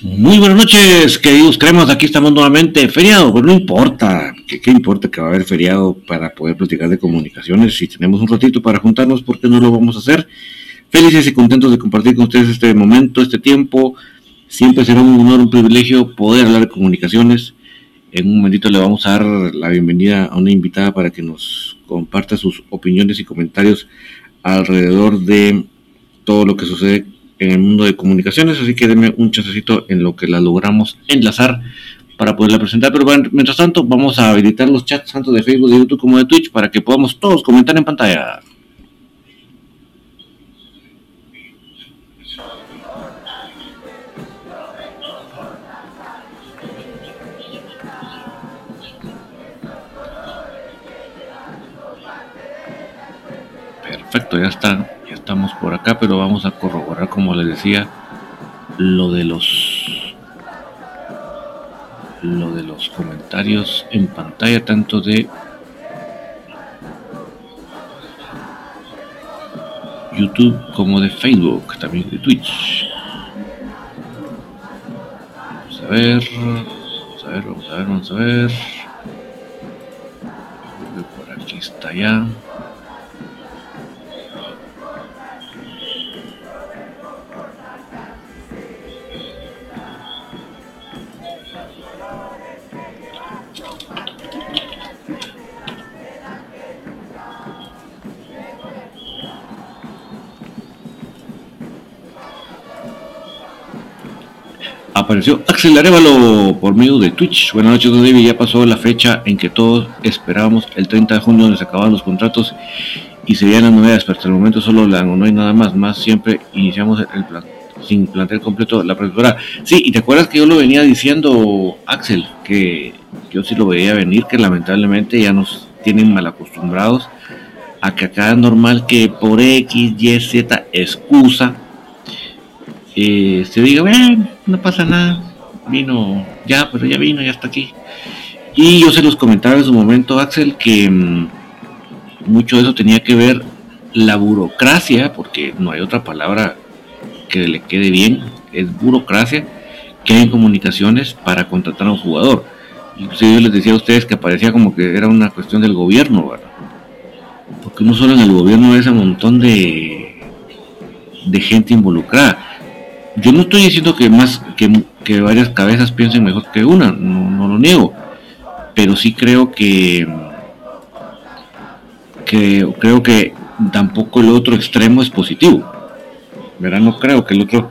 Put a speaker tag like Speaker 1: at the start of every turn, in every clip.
Speaker 1: Muy buenas noches, queridos cremas. Aquí estamos nuevamente. Feriado, pues no importa. ¿Qué, ¿Qué, importa que va a haber feriado para poder platicar de comunicaciones? Si tenemos un ratito para juntarnos, ¿por qué no lo vamos a hacer? Felices y contentos de compartir con ustedes este momento, este tiempo. Siempre será un honor, un privilegio poder hablar de comunicaciones. En un momentito le vamos a dar la bienvenida a una invitada para que nos comparta sus opiniones y comentarios alrededor de todo lo que sucede en el mundo de comunicaciones, así que denme un chancecito en lo que la logramos enlazar para poderla presentar. Pero bueno, mientras tanto, vamos a habilitar los chats tanto de Facebook, de YouTube como de Twitch para que podamos todos comentar en pantalla. Perfecto, ya está, estamos por acá, pero vamos a corroborar, como les decía, lo de los lo de los comentarios en pantalla, tanto de YouTube como de Facebook, también de Twitch. Vamos a ver, vamos a ver, vamos a ver, vamos a ver. Por aquí está ya. Apareció Axel Arevalo por medio de Twitch. Buenas noches, David. Ya pasó la fecha en que todos esperábamos, el 30 de junio, donde se acababan los contratos y se las novedades, pero hasta el momento solo la, no hay nada más. Más siempre iniciamos el plan, sin plantel completo la pretemporada. Sí, y te acuerdas que yo lo venía diciendo, Axel, que yo sí lo veía venir, que lamentablemente ya nos tienen mal acostumbrados a que acá es normal que por X, Y, Z excusa eh, se diga, bueno, no pasa nada, vino ya, pero ya vino, ya está aquí. Y yo se los comentaba en su momento, Axel, que mmm, mucho de eso tenía que ver la burocracia, porque no hay otra palabra que le quede bien, es burocracia, que hay en comunicaciones para contratar a un jugador. Inclusive yo les decía a ustedes que parecía como que era una cuestión del gobierno, ¿verdad? Porque no solo en el gobierno es un montón de, de gente involucrada yo no estoy diciendo que más que, que varias cabezas piensen mejor que una, no, lo niego, pero sí creo que, que creo que tampoco el otro extremo es positivo. ¿verdad? No creo que el otro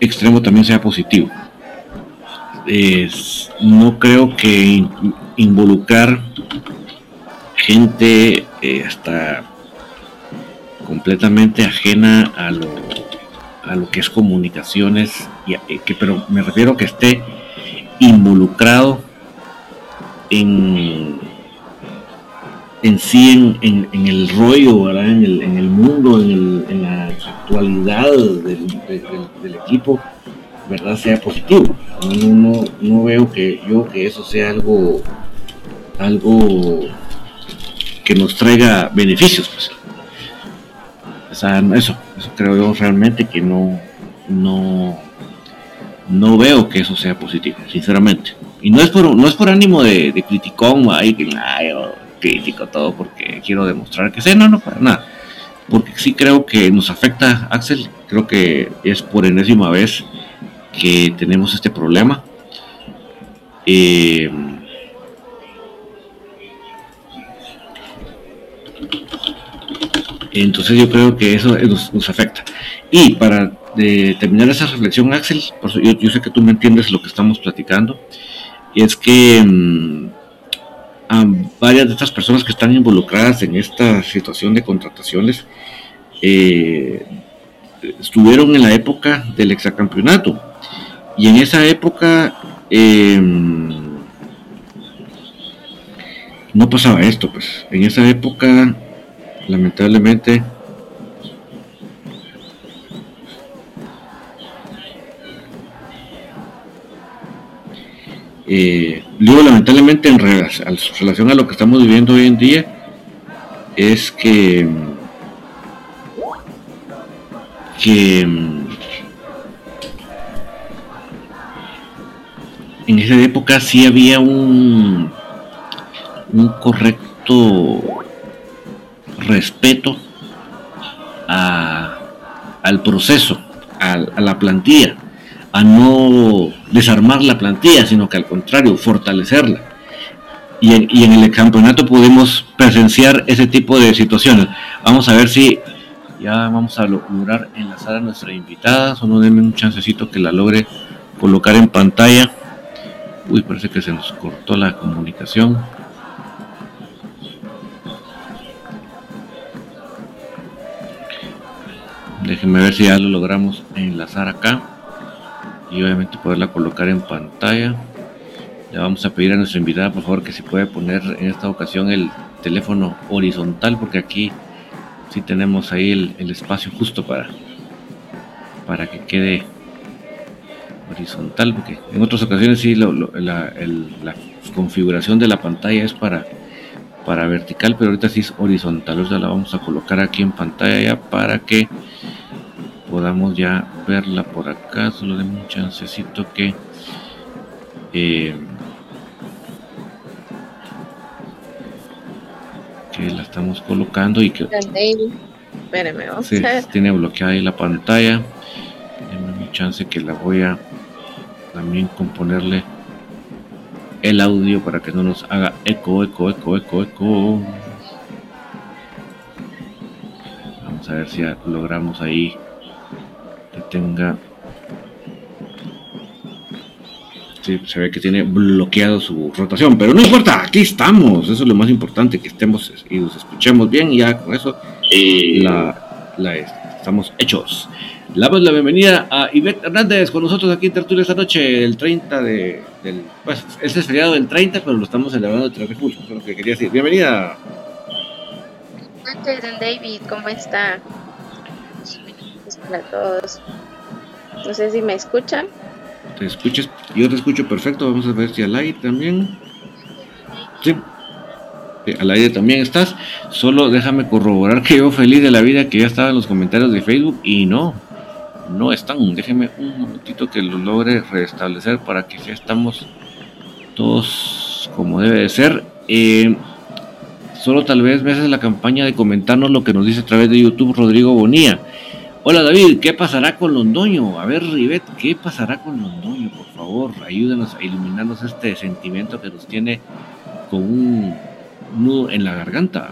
Speaker 1: extremo también sea positivo. Es, no creo que involucrar gente eh, hasta completamente ajena a lo a lo que es comunicaciones, y, eh, que, pero me refiero a que esté involucrado en, en sí, en, en, el rollo, ¿verdad? En, el, en el mundo, en, el, en la actualidad del, del, del, equipo, ¿verdad? Sea positivo. No, no, no veo que yo que eso sea algo, algo que nos traiga beneficios, pues. O sea, eso, eso creo yo realmente que no, no, no veo que eso sea positivo, sinceramente. Y no es por, no es por ánimo de, de criticón, ay, que yo critico todo porque quiero demostrar que sé, no, no, para nada. Porque sí creo que nos afecta, Axel, creo que es por enésima vez que tenemos este problema. Eh, Entonces yo creo que eso nos, afecta. Y para de terminar esa reflexión, Axel, yo, sé que tú me entiendes lo que estamos platicando, es que mmm, a varias de estas personas que están involucradas en esta situación de contrataciones, eh, estuvieron en la época del exacampeonato. Y en esa época em, no pasaba esto, pues. En esa época, lamentablemente, eh, digo lamentablemente en relación a lo que estamos viviendo hoy en día, es que que en esa época sí había un, un correcto respeto al proceso, a, la plantilla, a no desarmar la plantilla, sino que al contrario, fortalecerla. Y en, el campeonato podemos presenciar ese tipo de situaciones. Vamos a ver si ya vamos a lograr enlazar a nuestra invitada. Solo denme un chancecito que la logre colocar en pantalla. Uy, parece que se nos cortó la comunicación. Déjenme ver si ya lo logramos enlazar acá. Y obviamente poderla colocar en pantalla. Le vamos a pedir a nuestra invitada, por favor, que se puede poner en esta ocasión el teléfono horizontal, porque aquí sí tenemos ahí el, espacio justo para, para que quede horizontal, porque en otras ocasiones sí la, configuración de la pantalla es para, para vertical, pero ahorita sí es horizontal. O la vamos a colocar aquí en pantalla ya para que podamos ya verla por acá. Solo de un chancecito que eh, que la estamos colocando y que tiene bloqueada ahí la pantalla. Denme un chance que la voy a también componerle el audio para que no nos haga eco, eco, eco, eco, eco. Vamos a ver si logramos ahí tenga Sí, se ve que tiene bloqueado su rotación, pero no importa, aquí estamos, eso es lo más importante, que estemos y nos escuchemos bien y ya con eso eh, la, la, estamos hechos. Le damos la bienvenida a Ivette Hernández con nosotros aquí en Tertulia esta noche, el 30 de, del, pues, este es feriado del 30, pero lo estamos celebrando el 3 de julio, eso es lo que quería decir. Bienvenida.
Speaker 2: Buenas noches, David, ¿cómo está? Hola a todos. No sé si me escuchan.
Speaker 1: ¿Te escuchas? Yo te escucho perfecto. Vamos a ver si al aire también. Sí. Al aire también estás. Solo déjame corroborar que yo feliz de la vida que ya estaba en los comentarios de Facebook y no, no están. Déjeme un momentito que lo logre restablecer para que ya estamos todos como debe de ser. Eh, solo tal vez me haces la campaña de comentarnos lo que nos dice a través de YouTube Rodrigo Bonía. Hola David, ¿qué pasará con Londoño? A ver, Rivet, ¿qué pasará con Londoño? Por favor, ayúdenos a iluminarnos este sentimiento que nos tiene con un nudo en la garganta.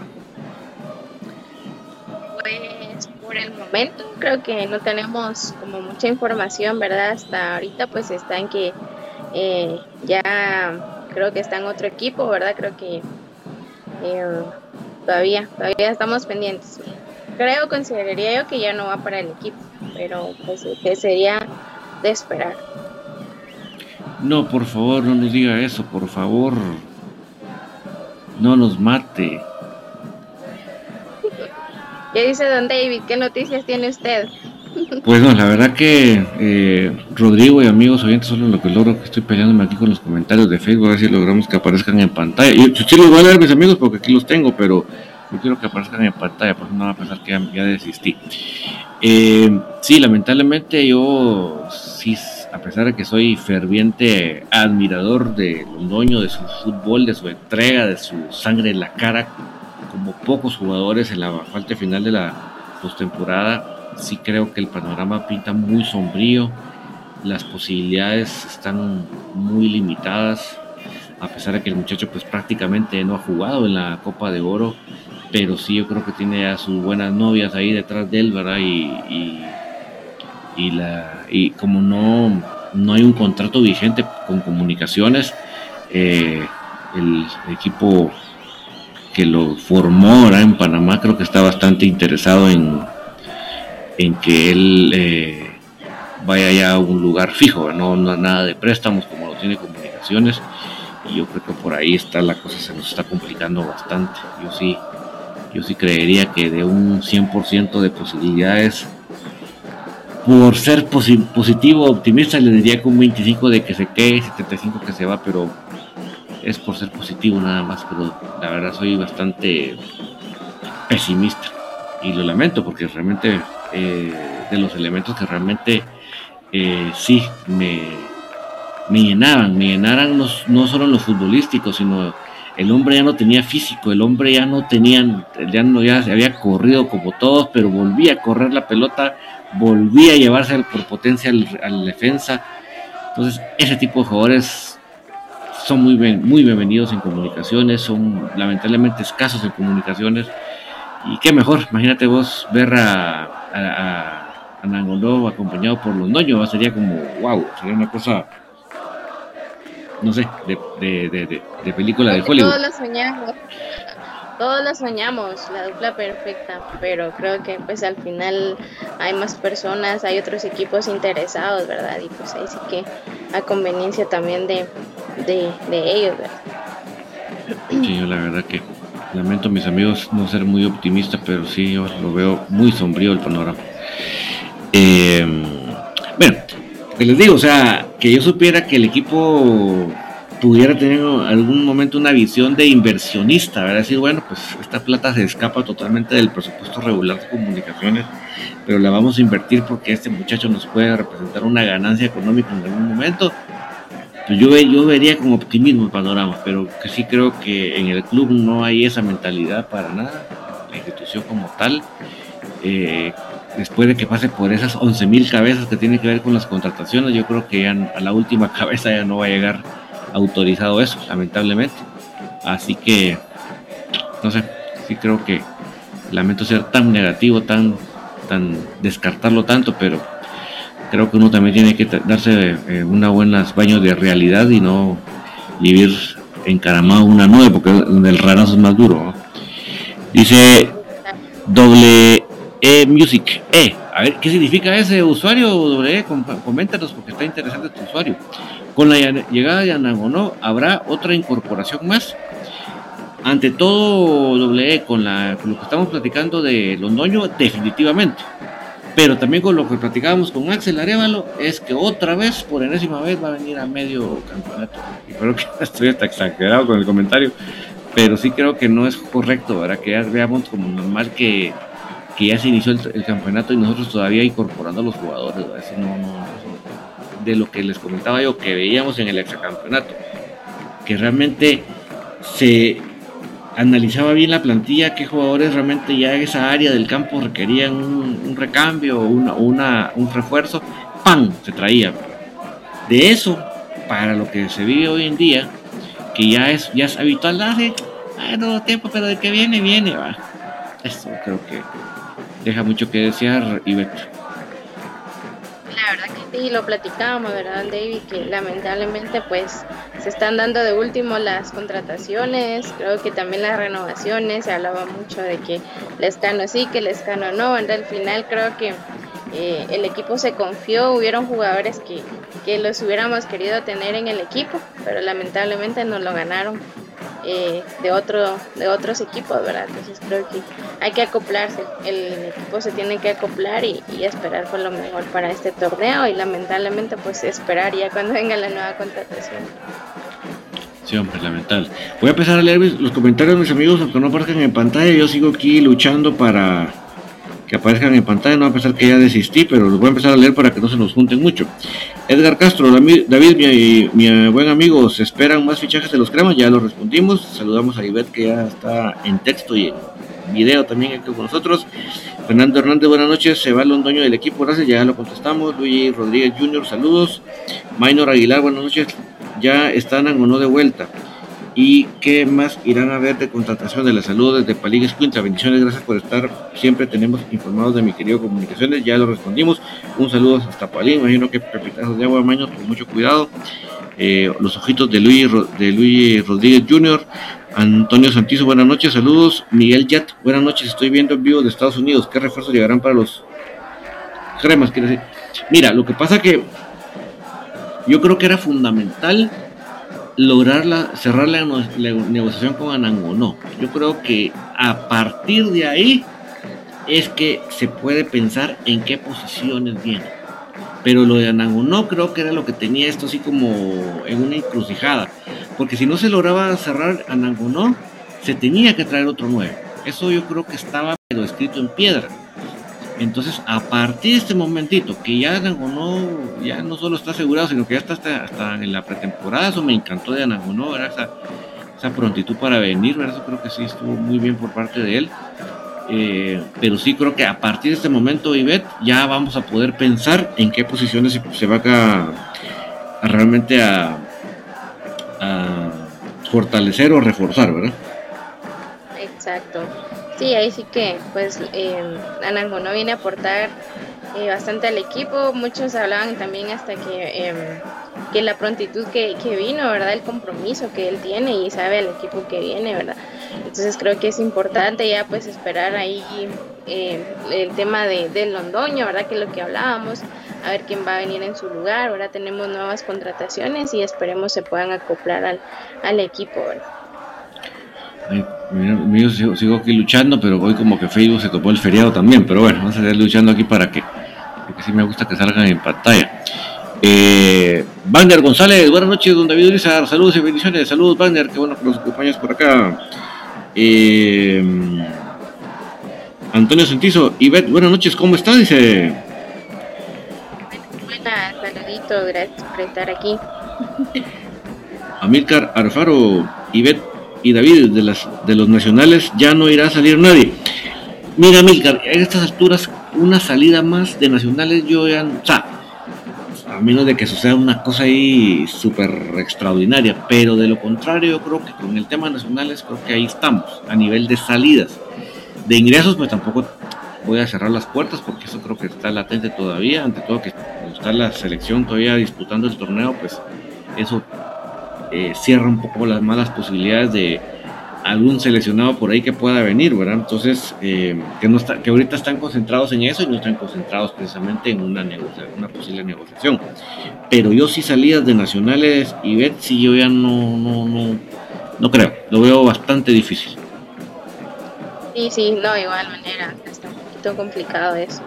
Speaker 2: Pues por el momento creo que no tenemos como mucha información, ¿verdad? Hasta ahorita pues está en que eh, ya creo que está en otro equipo, ¿verdad? Creo que eh, todavía, todavía estamos pendientes creo, consideraría yo que ya no va para el equipo, pero pues que sería de esperar.
Speaker 1: No, por favor, no nos diga eso, por favor. No nos mate.
Speaker 2: ¿Qué dice don David? ¿Qué noticias tiene usted?
Speaker 1: Pues no, la verdad que eh, Rodrigo y amigos oyentes, solo lo que logro que estoy peleándome aquí con los comentarios de Facebook, a ver si logramos que aparezcan en pantalla. Yo sí los voy a leer mis amigos porque aquí los tengo, pero yo quiero que aparezcan en pantalla, porque no va a pensar que ya, desistí. Eh, sí, lamentablemente yo, sí, a pesar de que soy ferviente admirador de Londoño, de su fútbol, de su entrega, de su sangre en la cara, como pocos jugadores en la falta final de la postemporada, sí creo que el panorama pinta muy sombrío, las posibilidades están muy limitadas, a pesar de que el muchacho pues prácticamente no ha jugado en la Copa de Oro pero sí yo creo que tiene a sus buenas novias ahí detrás de él, ¿verdad? Y, y, la, y como no, no hay un contrato vigente con comunicaciones, eh, el equipo que lo formó ¿verdad? en Panamá creo que está bastante interesado en, en que él eh, vaya ya a un lugar fijo, no, no nada de préstamos como lo tiene comunicaciones. Y yo creo que por ahí está la cosa, se nos está complicando bastante. Yo sí, yo sí creería que de un 100% de posibilidades, por ser positivo, optimista, le diría que un 25 de que se quede, 75 que se va, pero es por ser positivo nada más, pero la verdad soy bastante pesimista. Y lo lamento porque realmente eh, de los elementos que realmente eh, sí me, me llenaban, me llenaran no, no solo los futbolísticos, sino el hombre ya no tenía físico, el hombre ya no tenía, ya no ya se había corrido como todos, pero volvía a correr la pelota, volvía a llevarse por potencia al, defensa. Entonces, ese tipo de jugadores son muy, muy bienvenidos en comunicaciones, son lamentablemente escasos en comunicaciones. Y qué mejor, imagínate vos ver a, a, acompañado por Londoño, sería como, wow, sería una cosa, no sé, de, de, de, película de Hollywood.
Speaker 2: Todos lo soñamos, todos lo soñamos, la dupla perfecta, pero creo que pues al final hay más personas, hay otros equipos interesados, ¿verdad? Y pues ahí sí que a conveniencia también de, de, ellos.
Speaker 1: Sí, yo la verdad que lamento mis amigos no ser muy optimista, pero sí yo lo veo muy sombrío el panorama. Eh, bueno, les digo, o sea, que yo supiera que el equipo pudiera tener en algún momento una visión de inversionista, ¿verdad? Decir, bueno, pues esta plata se escapa totalmente del presupuesto regular de comunicaciones, pero la vamos a invertir porque este muchacho nos puede representar una ganancia económica en algún momento pues yo, yo vería con optimismo el panorama, pero que sí creo que en el club no hay esa mentalidad para nada, la institución como tal. Eh, después de que pase por esas 11.000 cabezas que tiene que ver con las contrataciones, yo creo que ya a la última cabeza ya no va a llegar autorizado eso, lamentablemente. Así que, no sé, sí creo que lamento ser tan negativo, tan, tan descartarlo tanto, pero creo que uno también tiene que darse eh, una buenas baños de realidad y no vivir encaramado una nube, porque el rarazo es más duro. Dice doble E Music E. A ver, ¿qué significa ese usuario? E, coméntanos porque está interesante tu usuario. Con la llegada de Anagonó, ¿habrá otra incorporación más? Ante todo, E, con, la, con lo que estamos platicando de Londoño, definitivamente pero también con lo que platicábamos con Axel Arevalo, es que otra vez, por enésima vez, va a venir a medio campeonato. Y creo que estoy hasta exagerado con el comentario, pero sí creo que no es correcto, ¿verdad? Que veamos como normal que, que ya se inició el, campeonato y nosotros todavía incorporando a los jugadores, de lo que les comentaba yo, que veíamos en el exacampeonato, que realmente se analizaba bien la plantilla, qué jugadores realmente ya en esa área del campo requerían un, recambio o una, un refuerzo, ¡pam! se traía. De eso, para lo que se vive hoy en día, que ya es, ya es habitual, hace bueno, tiempo, pero de que viene, viene, va. Esto creo que deja mucho que desear, y
Speaker 2: la verdad que sí, lo platicábamos, ¿verdad, David? Que lamentablemente pues se están dando de último las contrataciones, creo que también las renovaciones, se hablaba mucho de que Lescano sí, que Lescano no, al final creo que eh, el equipo se confió, hubieron jugadores que, que los hubiéramos querido tener en el equipo, pero lamentablemente no lo ganaron eh, de, otro, de otros equipos, ¿verdad? Entonces creo que hay que acoplarse, el equipo se tiene que acoplar y, esperar por lo mejor para este torneo y lamentablemente pues esperar ya cuando venga la nueva contratación.
Speaker 1: Sí, hombre, lamentable. Voy a empezar a leer los comentarios de mis amigos, aunque no aparezcan en pantalla, yo sigo aquí luchando para que aparezcan en pantalla, no a pesar que ya desistí, pero los voy a empezar a leer para que no se nos junten mucho. Edgar Castro, David, mi, mi buen amigo, ¿se esperan más fichajes de los cremas? Ya lo respondimos. Saludamos a Ivette que ya está en texto y en video también aquí con nosotros. Fernando Hernández, buenas noches. Se va dueño del equipo, gracias, ya lo contestamos. Luis Rodríguez Jr., saludos. Maynor Aguilar, buenas noches. Ya están o no de vuelta y qué más irán a ver de contratación de la salud desde Paligues Quinta. Bendiciones, gracias por estar. Siempre tenemos informados de mi querido Comunicaciones, ya lo respondimos. Un saludo hasta Palín, imagino que pepitazos de agua, maños, con mucho cuidado. Eh, los ojitos de Luis, de Luis Rodríguez Jr., Antonio Santizo, buenas noches, saludos. Miguel Yat, buenas noches, estoy viendo en vivo de Estados Unidos. ¿Qué refuerzos llegarán para los cremas, quiero decir. Mira, lo que pasa que yo creo que era fundamental lograr la, cerrar la, negociación con Anangonó. Yo creo que a partir de ahí es que se puede pensar en qué posiciones viene. Pero lo de Anangonó creo que era lo que tenía esto así como en una encrucijada. Porque si no se lograba cerrar Anangonó, se tenía que traer otro nuevo. Eso yo creo que estaba pero escrito en piedra. Entonces, a partir de este momentito, que ya no ya no solo está asegurado, sino que ya está hasta, en la pretemporada, eso me encantó de Anangonó, Esa, esa prontitud para venir, ¿verdad? Eso creo que sí estuvo muy bien por parte de él. Eh, pero sí creo que a partir de este momento, Ivette, ya vamos a poder pensar en qué posiciones se, va a, realmente a fortalecer o reforzar, ¿verdad?
Speaker 2: Exacto. Sí, ahí sí que pues eh, no viene a aportar eh, bastante al equipo. Muchos hablaban también hasta que, em, que la prontitud que, vino, ¿verdad? El compromiso que él tiene y sabe al equipo que viene, ¿verdad? Entonces creo que es importante ya pues esperar ahí eh, el tema de, del Londoño, ¿verdad? Que es lo que hablábamos, a ver quién va a venir en su lugar, ¿verdad? Tenemos nuevas contrataciones y esperemos se puedan acoplar al, al equipo, ¿verdad?
Speaker 1: Mira, sigo, aquí luchando, pero hoy como que Facebook se topó el feriado también. Pero bueno, vamos a seguir luchando aquí para que, porque sí me gusta que salgan en pantalla. Eh, González, buenas noches, don David Urizar, saludos y bendiciones, saludos Wagner, qué bueno que nos acompañas por acá. Eh, Antonio Sentizo, Ivette, buenas noches, ¿cómo estás?
Speaker 2: Dice. Buenas, saludito, gracias por estar aquí.
Speaker 1: Amilcar Arfaro, Ivette, y David, de, las, de los nacionales ya no irá a salir nadie. Mira, Milcar, a estas alturas, una salida más de nacionales, yo ya. O sea, a menos de que suceda una cosa ahí súper extraordinaria, pero de lo contrario, yo creo que con el tema nacionales, creo que ahí estamos, a nivel de salidas. De ingresos, pues tampoco voy a cerrar las puertas porque eso creo que está latente todavía, ante todo que está la selección todavía disputando el torneo, pues eso eh, cierra un poco las malas posibilidades de algún seleccionado por ahí que pueda venir, ¿verdad? Entonces, eh, que, no está, que ahorita están concentrados en eso y no están concentrados precisamente en una, una posible negociación. Pero yo sí salidas de nacionales y Bet, sí yo ya no, no, no, no creo, lo veo bastante difícil.
Speaker 2: Sí, sí, no, igual manera, está un poquito complicado eso.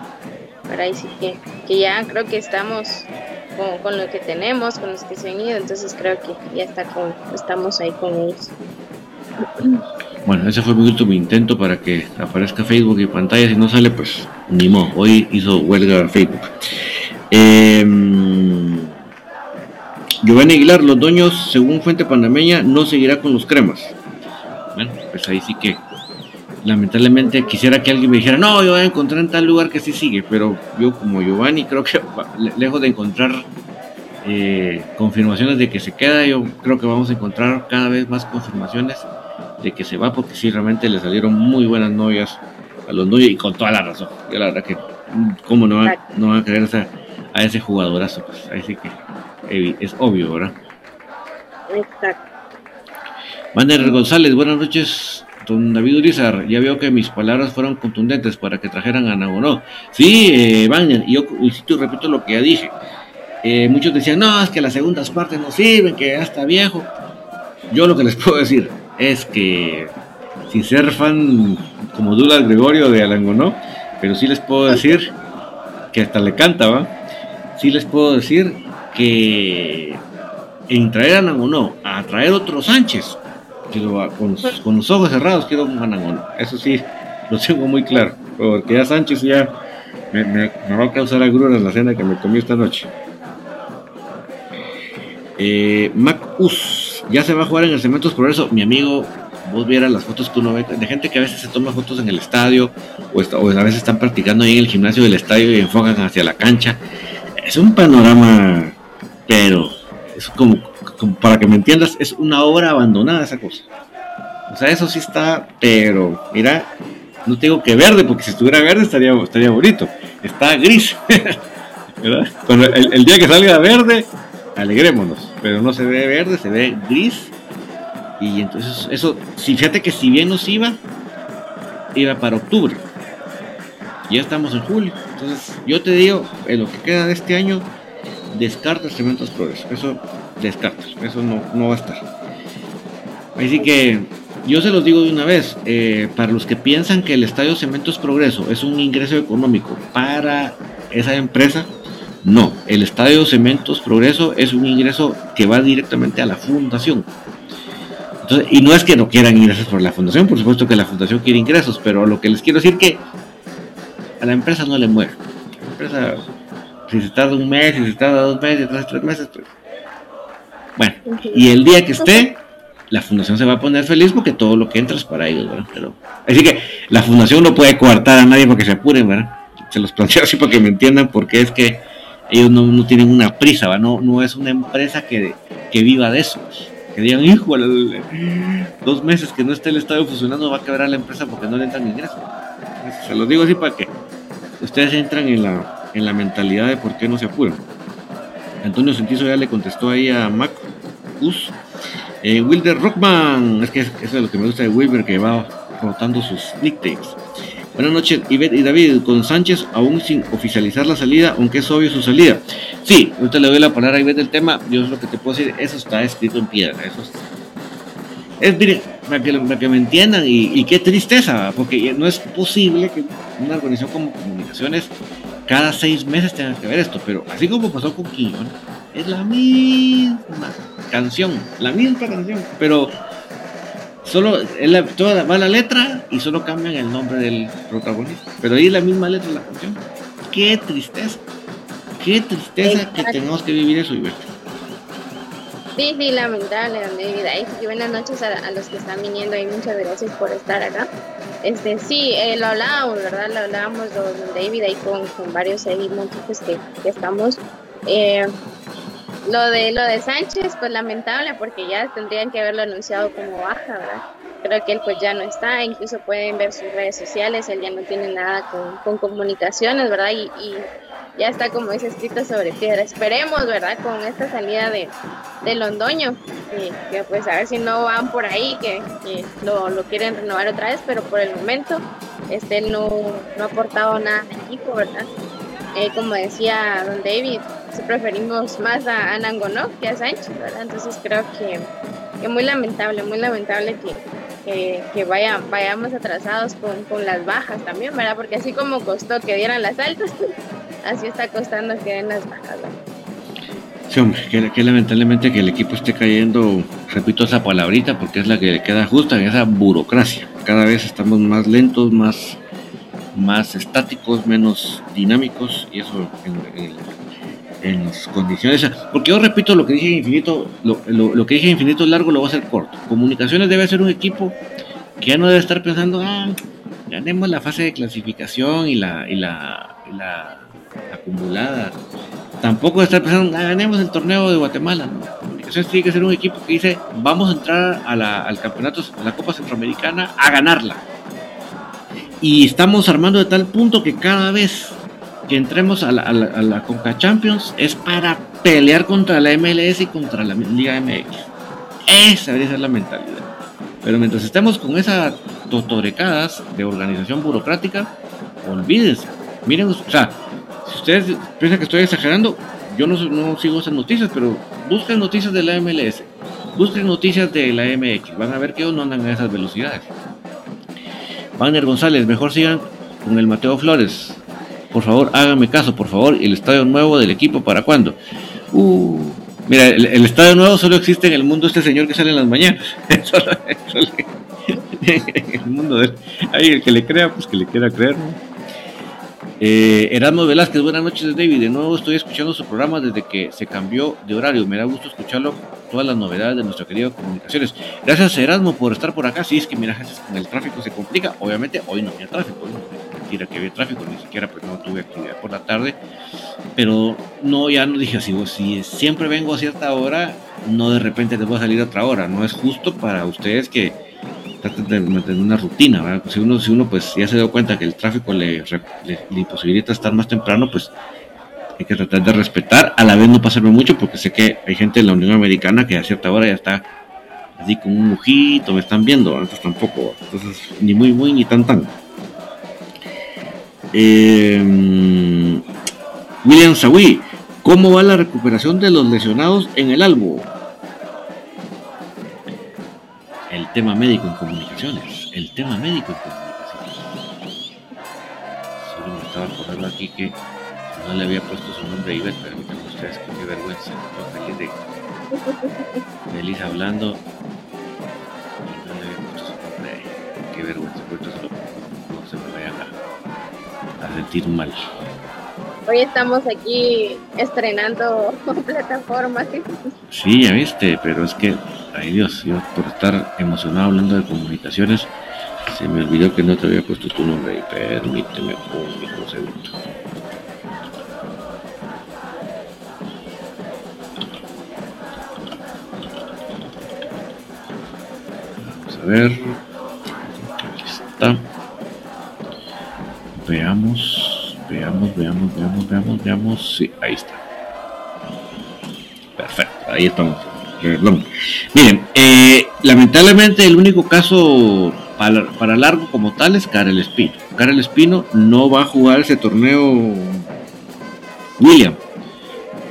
Speaker 2: Pero ahí sí que, que ya creo que estamos con, lo que tenemos, con los que se han ido, entonces creo que ya está con, estamos ahí con ellos.
Speaker 1: Bueno, ese fue mi último intento para que aparezca Facebook y pantalla. Si no sale, pues ni modo. Hoy hizo huelga Facebook. Eh, Giovanni Aguilar, los dueños, según fuente panameña, no seguirá con los cremas. Bueno, pues ahí sí que lamentablemente quisiera que alguien me dijera, no, yo voy a encontrar en tal lugar que sí sigue, pero yo como Giovanni creo que lejos de encontrar eh, confirmaciones de que se queda, yo creo que vamos a encontrar cada vez más confirmaciones de que se va, porque sí, realmente le salieron muy buenas novias a los novios y con toda la razón. Yo la verdad que, ¿cómo no van no a creer a ese jugadorazo? Pues ahí sí que es obvio, ¿verdad? Exacto. Mander González, buenas noches. Don David Urizar, ya veo que mis palabras fueron contundentes para que trajeran a Nagonó. Sí, eh, y yo repito lo que ya dije. Eh, muchos decían, no, es que las segundas partes no sirven, que ya está viejo. Yo lo que les puedo decir es que, sin ser fan como Douglas Gregorio de Alangonó, pero sí les puedo decir que hasta le canta, ¿va? Sí les puedo decir que en traer a Alangonó a traer otro Sánchez, con, con, los ojos cerrados quiero un Anangón. Eso sí, lo tengo muy claro. Porque ya Sánchez ya me, me, va a causar agruras la cena que me comí esta noche. Eh, Mac Us, ya se va a jugar en el Cementos Progreso. Mi amigo, vos vieras las fotos que uno ve de gente que a veces se toma fotos en el estadio o a veces están practicando ahí en el gimnasio del estadio y enfocan hacia la cancha. Es un panorama, pero es como para que me entiendas, es una obra abandonada esa cosa. O sea, eso sí está, pero mira, no tengo que verde, porque si estuviera verde estaría, estaría bonito. Está gris. Cuando el, día que salga verde, alegrémonos. Pero no se ve verde, se ve gris. Y entonces eso, si fíjate que si bien nos iba, iba para octubre. Ya estamos en julio. Entonces, yo te digo, en lo que queda de este año, descarta Cementos Progreso. Eso descarta, eso no, no va a estar. Así que yo se los digo de una vez, eh, para los que piensan que el Estadio Cementos Progreso es un ingreso económico para esa empresa, no, el Estadio Cementos Progreso es un ingreso que va directamente a la fundación. y no es que no quieran ingresos por la fundación, por supuesto que la fundación quiere ingresos, pero lo que les quiero decir que a la empresa no le muere. La empresa, si se tarda un mes, si se tarda dos meses, tres meses, pues, bueno, y el día que esté, la fundación se va a poner feliz porque todo lo que entra es para ellos, ¿verdad? Pero, así que la fundación no puede coartar a nadie porque se apuren, ¿verdad? Se los planteo así para que me entiendan porque es que ellos no, tienen una prisa, ¿verdad? No, no es una empresa que, viva de eso. Que digan, hijo, dos meses que no esté el estadio funcionando va a quebrar la empresa porque no le entran ingresos. Se los digo así para que ustedes entran en la, en la mentalidad de por qué no se apuran. Antonio Sentizo ya le contestó ahí a Mac Us eh, Wilder Rockman, es que eso es lo que me gusta de Wilber, que va rotando sus nicknames. Buenas noches, Ivette y David, con Sánchez aún sin oficializar la salida, aunque es obvio su salida. Sí, ahorita le doy la palabra a Ivette del tema, yo es lo que te puedo decir, eso está escrito en piedra, eso es, mire, para que, me entiendan, y, qué tristeza, porque no es posible que una organización como Comunicaciones cada seis meses tenga que ver esto, pero así como pasó con Quiñón, es la misma canción, la misma canción, pero solo toda va la letra y solo cambian el nombre del protagonista, pero ahí es la misma letra de la canción. Qué tristeza, qué tristeza que tenemos que vivir eso, Iberto.
Speaker 2: Sí, sí, lamentable, David. Sí, buenas noches a, los que están viniendo y muchas gracias por estar acá. Este, sí, eh, lo hablábamos, ¿verdad? Lo hablábamos con David ahí con, con varios ahí, que, que estamos. Eh, lo de lo de Sánchez, pues lamentable, porque ya tendrían que haberlo anunciado como baja, ¿verdad? Creo que él pues ya no está, incluso pueden ver sus redes sociales, él ya no tiene nada con, comunicaciones, ¿verdad? Y, ya está como dice escrito sobre piedra. Esperemos, ¿verdad? Con esta salida de, de Londoño, que, pues a ver si no van por ahí, que, lo, lo, quieren renovar otra vez, pero por el momento este, no, no ha aportado nada al equipo, ¿verdad? Eh, como decía don David, preferimos más a, a que a Sánchez, ¿verdad? Entonces creo que, es muy lamentable, muy lamentable que, que, vaya, vayamos atrasados con, con, las bajas también, ¿verdad? Porque así como costó que dieran las altas, así está costando que den las bajas, ¿verdad?
Speaker 1: Sí, hombre, que, lamentablemente que el equipo esté cayendo, repito esa palabrita porque es la que le queda justa, en esa burocracia. Cada vez estamos más lentos, más más estáticos, menos dinámicos y eso en, las condiciones. Porque yo repito lo que dije en infinito, lo, que dije en infinito largo lo voy a hacer corto. Comunicaciones debe ser un equipo que ya no debe estar pensando, ah, ganemos la fase de clasificación y la, y la, la acumulada. Tampoco debe estar pensando, ah, ganemos el torneo de Guatemala. Comunicaciones tiene que ser un equipo que dice, vamos a entrar al campeonato, a la Copa Centroamericana a ganarla y estamos armando de tal punto que cada vez que entremos a la, a Conca Champions es para pelear contra la MLS y contra la Liga MX. Esa debería ser la mentalidad. Pero mientras estemos con esas totorecadas de organización burocrática, olvídense. Miren, o sea, si ustedes piensan que estoy exagerando, yo no, no sigo esas noticias, pero busquen noticias de la MLS, busquen noticias de la MX, van a ver que ellos no andan a esas velocidades. Wagner González, mejor sigan con el Mateo Flores. Por favor, háganme caso, por favor. El estadio nuevo del equipo, ¿para cuándo? Uh, mira, el, estadio nuevo solo existe en el mundo este señor que sale en las mañanas. en el mundo de Ahí el que le crea, pues que le quiera creer, eh, Erasmo Velázquez, buenas noches David. De nuevo estoy escuchando su programa desde que se cambió de horario. Me da gusto escucharlo, todas las novedades de nuestra querida comunicaciones. Gracias Erasmo por estar por acá. Sí, es que mira, con el tráfico se complica. Obviamente hoy no había tráfico, ¿no? mentira que había tráfico, ni siquiera pues no tuve actividad por la tarde. Pero no, ya no dije así, si siempre vengo a cierta hora, no de repente te voy a salir a otra hora. No es justo para ustedes que trata de mantener una rutina, Si uno, si uno pues ya se dio cuenta que el tráfico le, imposibilita estar más temprano, pues hay que tratar de respetar, a la vez no pasarme mucho, porque sé que hay gente en la Unión Americana que a cierta hora ya está así con un ojito, me están viendo, entonces tampoco, entonces ni muy muy ni tan tan. Eh, William Sawi, ¿cómo va la recuperación de los lesionados en el Albo? El tema médico en comunicaciones. El tema médico en comunicaciones. Solo me estaba acordando aquí que no le había puesto su nombre a Ivette, permítanme ustedes que qué vergüenza. Estoy feliz de feliz hablando. Y no le había puesto su nombre ahí. Qué vergüenza, porque no se me vayan a, a sentir mal.
Speaker 2: Hoy estamos aquí estrenando plataformas.
Speaker 1: Sí, ya viste, pero es que, ay Dios, yo por estar emocionado hablando de comunicaciones, se me olvidó que no te había puesto tu nombre ahí. Permíteme un segundo. Vamos a ver. Aquí está. Veamos, veamos, veamos, veamos, veamos, veamos. Sí, ahí está. Perfecto, ahí estamos. Perdón. Miren, eh, lamentablemente el único caso para, para, largo como tal es Karel Espino. Karel Espino no va a jugar ese torneo William.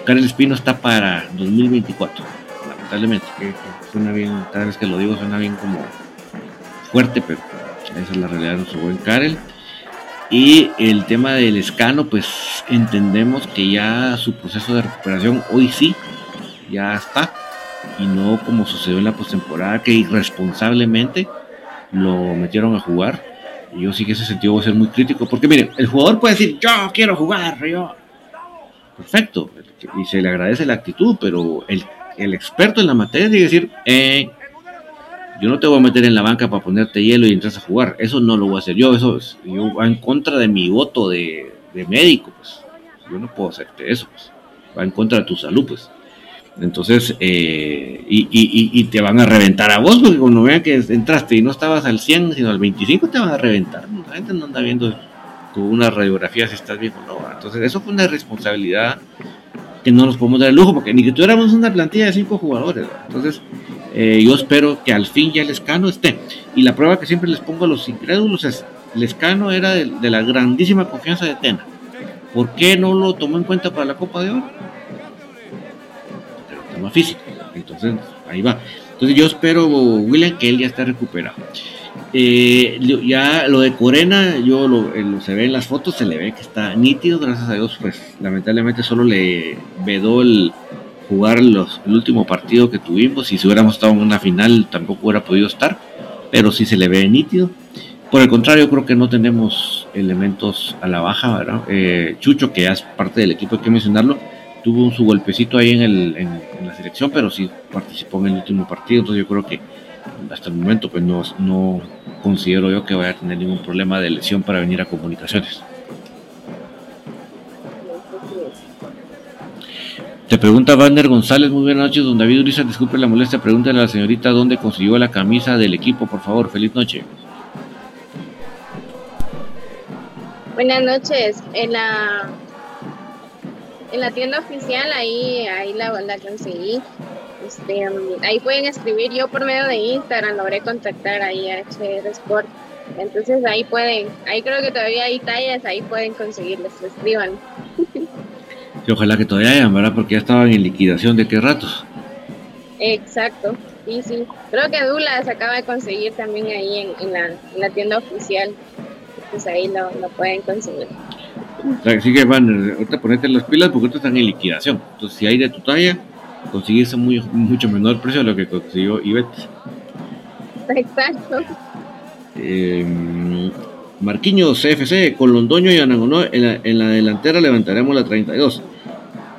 Speaker 1: Karel Espino está para 2024. Lamentablemente, que suena bien, cada vez que lo digo suena bien como fuerte, pero esa es la realidad de nuestro buen Karel. Y el tema del escano, pues entendemos que ya su proceso de recuperación hoy sí, ya está. Y no como sucedió en la postemporada, que irresponsablemente lo metieron a jugar. Y yo sí que ese sentido voy a ser muy crítico. Porque miren, el jugador puede decir, yo quiero jugar, yo. Perfecto. Y se le agradece la actitud, pero el, el experto en la materia tiene que decir, eh, yo no te voy a meter en la banca para ponerte hielo y entras a jugar. Eso no lo voy a hacer yo. Eso es, yo va en contra de mi voto de, médico. Pues. Yo no puedo hacerte eso. Pues. Va en contra de tu salud. Pues. Entonces, eh, y, y, y, te van a reventar a vos, porque cuando vean que entraste y no estabas al 100, sino al 25, te van a reventar. La gente no anda viendo con una radiografía si estás bien o no. Entonces, eso fue una responsabilidad que no nos podemos dar el lujo, porque ni que tuviéramos una plantilla de cinco jugadores. Entonces, eh, yo espero que al fin ya el escano esté. Y la prueba que siempre les pongo a los incrédulos es, el escano era de, la grandísima confianza de Tena. ¿Por qué no lo tomó en cuenta para la Copa de Oro? el tema físico. Entonces, ahí va. Entonces yo espero, William, que él ya esté recuperado. Eh, ya lo de Corena, yo lo, lo, se ve en las fotos, se le ve que está nítido, gracias a Dios, pues lamentablemente solo le vedó el jugar los, el último partido que tuvimos, y si hubiéramos estado en una final tampoco hubiera podido estar, pero sí se le ve nítido. Por el contrario, creo que no tenemos elementos a la baja, ¿verdad? Eh, Chucho, que es parte del equipo, hay que mencionarlo, tuvo su golpecito ahí en, el, en, la selección, pero sí participó en el último partido, entonces yo creo que hasta el momento pues no, no considero yo que vaya a tener ningún problema de lesión para venir a comunicaciones. Te pregunta Vander González, muy buenas noches, don David Uriza, disculpe la molestia, pregúntale a la señorita dónde consiguió la camisa del equipo, por favor, feliz noche.
Speaker 2: Buenas noches, en la en la tienda oficial ahí ahí la, la conseguí este, ahí pueden escribir yo por medio de Instagram logré contactar ahí a HR Sport entonces ahí pueden ahí creo que todavía hay tallas ahí pueden conseguirles escriban
Speaker 1: y ojalá que todavía hayan verdad porque ya estaban en liquidación de qué ratos
Speaker 2: exacto sí sí creo que Dula se acaba de conseguir también ahí en, en, la, en la, tienda oficial pues ahí lo, lo pueden conseguir
Speaker 1: Así que van, ahorita ponete las pilas porque ahorita están en liquidación. Entonces, si hay de tu talla, conseguirse muy, mucho menor precio de lo que consiguió Ivette.
Speaker 2: Exacto.
Speaker 1: Eh, Marquinhos CFC con Londoño y Anangonó en la, en la delantera levantaremos la 32.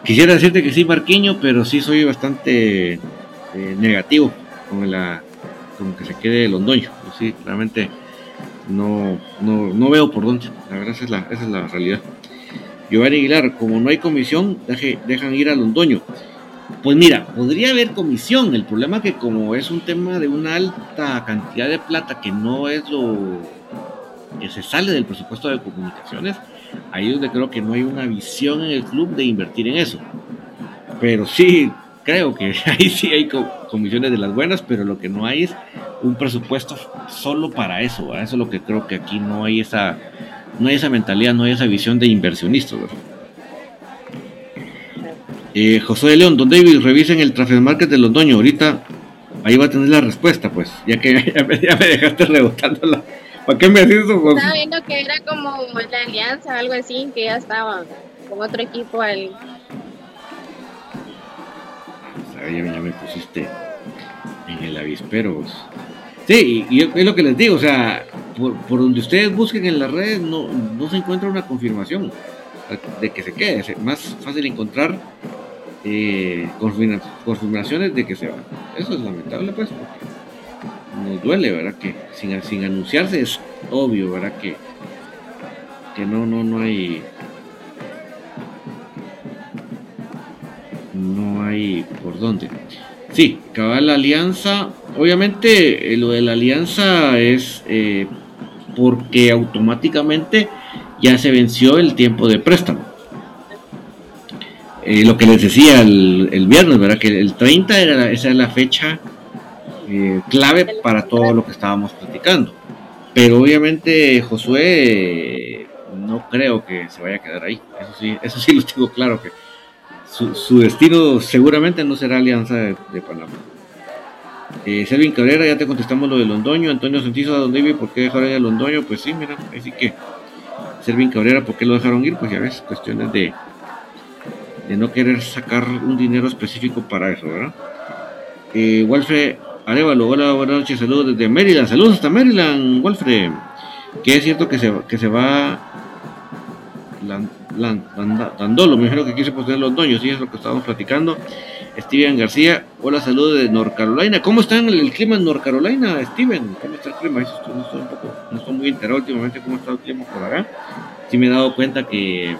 Speaker 1: Quisiera decirte que sí, Marquiño, pero sí soy bastante eh, negativo con la con que se quede Londoño. Sí, realmente no, no, no veo por dónde. La verdad es la, esa es la realidad. Giovanni Aguilar, como no hay comisión, deje, dejan ir a Londoño. Pues mira, podría haber comisión. El problema es que como es un tema de una alta cantidad de plata que no es lo que se sale del presupuesto de comunicaciones, ahí es donde creo que no hay una visión en el club de invertir en eso. Pero sí, creo que ahí sí hay comisiones de las buenas, pero lo que no hay es un presupuesto solo para eso. Eso es lo que creo que aquí no hay esa no hay esa mentalidad, no hay esa visión de inversionistas. Eh, José de León, don David, revisen el Traffic Market de Londoño. Ahorita ahí va a tener la respuesta, pues, ya que ya me, dejaste rebotando la. ¿Para qué me haces eso?
Speaker 2: Estaba viendo que era como la alianza, algo así, que ya estaba con otro equipo al.
Speaker 1: ya, ya me pusiste en el avispero. Sí, y, es lo que les digo, o sea, por, donde ustedes busquen en las redes no, no se encuentra una confirmación de que se quede. Es más fácil encontrar eh, confirmaciones de que se va. Eso es lamentable, pues, nos duele, ¿verdad? Que sin, sin anunciarse es obvio, ¿verdad? Que, que no, no, no hay. No hay por dónde. Sí, cabal la alianza. Obviamente, eh, lo de la alianza es eh, porque automáticamente ya se venció el tiempo de préstamo. Eh, lo que les decía el, viernes, ¿verdad? Que el 30 era esa es la fecha clave para todo lo que estábamos platicando. Pero obviamente Josué no creo que se vaya a quedar ahí. Eso sí, eso sí lo tengo claro que su, destino seguramente no será Alianza de, Panamá. Eh, Selvin Cabrera, ya te contestamos lo de Londoño. Antonio Santizo, ¿a dónde vive? ¿Por qué dejaron ir a Londoño? Pues sí, mira, así que Selvin Cabrera, ¿por qué lo dejaron ir? Pues ya ves, cuestiones de, de no querer sacar un dinero específico para eso, ¿verdad? Eh, Walfred Arevalo, hola, buenas noches, saludos desde Maryland, saludos hasta Maryland, Walfred. Que es cierto que se, que se va Dandolo, me imagino que quise poner los doños, sí es lo que estábamos platicando. Steven García, hola, saludos de North Carolina. ¿Cómo está el, clima en North Carolina, Steven? ¿Cómo está el clima? no estoy muy enterado últimamente cómo está el clima por acá. Sí me he dado cuenta que,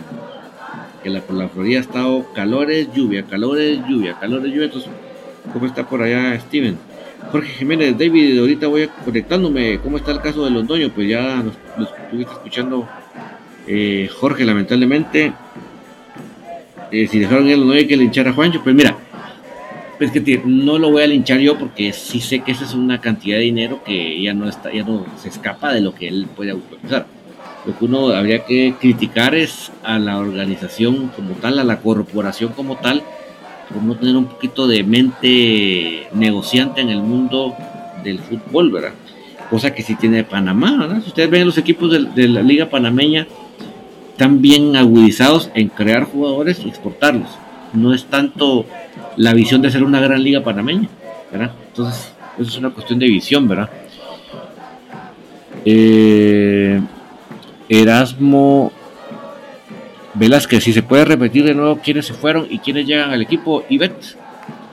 Speaker 1: que la, por la Florida ha estado calores, lluvia, calores, lluvia, calores, lluvia. Entonces, ¿cómo está por allá, Steven? Jorge Jiménez, David, ahorita voy conectándome. ¿Cómo está el caso de Londoño? Pues ya lo estuviste escuchando eh, Jorge, lamentablemente, eh, si dejaron él, no hay que linchar a Juancho. Pues mira, es que no lo voy a linchar yo porque sí sé que esa es una cantidad de dinero que ya no está, ya no se escapa de lo que él puede autorizar. Lo que uno habría que criticar es a la organización como tal, a la corporación como tal, por no tener un poquito de mente negociante en el mundo del fútbol, ¿verdad? Cosa que sí tiene Panamá, ¿verdad? Si ustedes ven los equipos de la Liga Panameña, están bien agudizados en crear jugadores y exportarlos. No es tanto la visión de ser una gran liga panameña, ¿verdad? Entonces, eso es una cuestión de visión, ¿verdad? Eh, Erasmo Velázquez, si se puede repetir de nuevo quiénes se fueron y quiénes llegan al equipo, Ivette,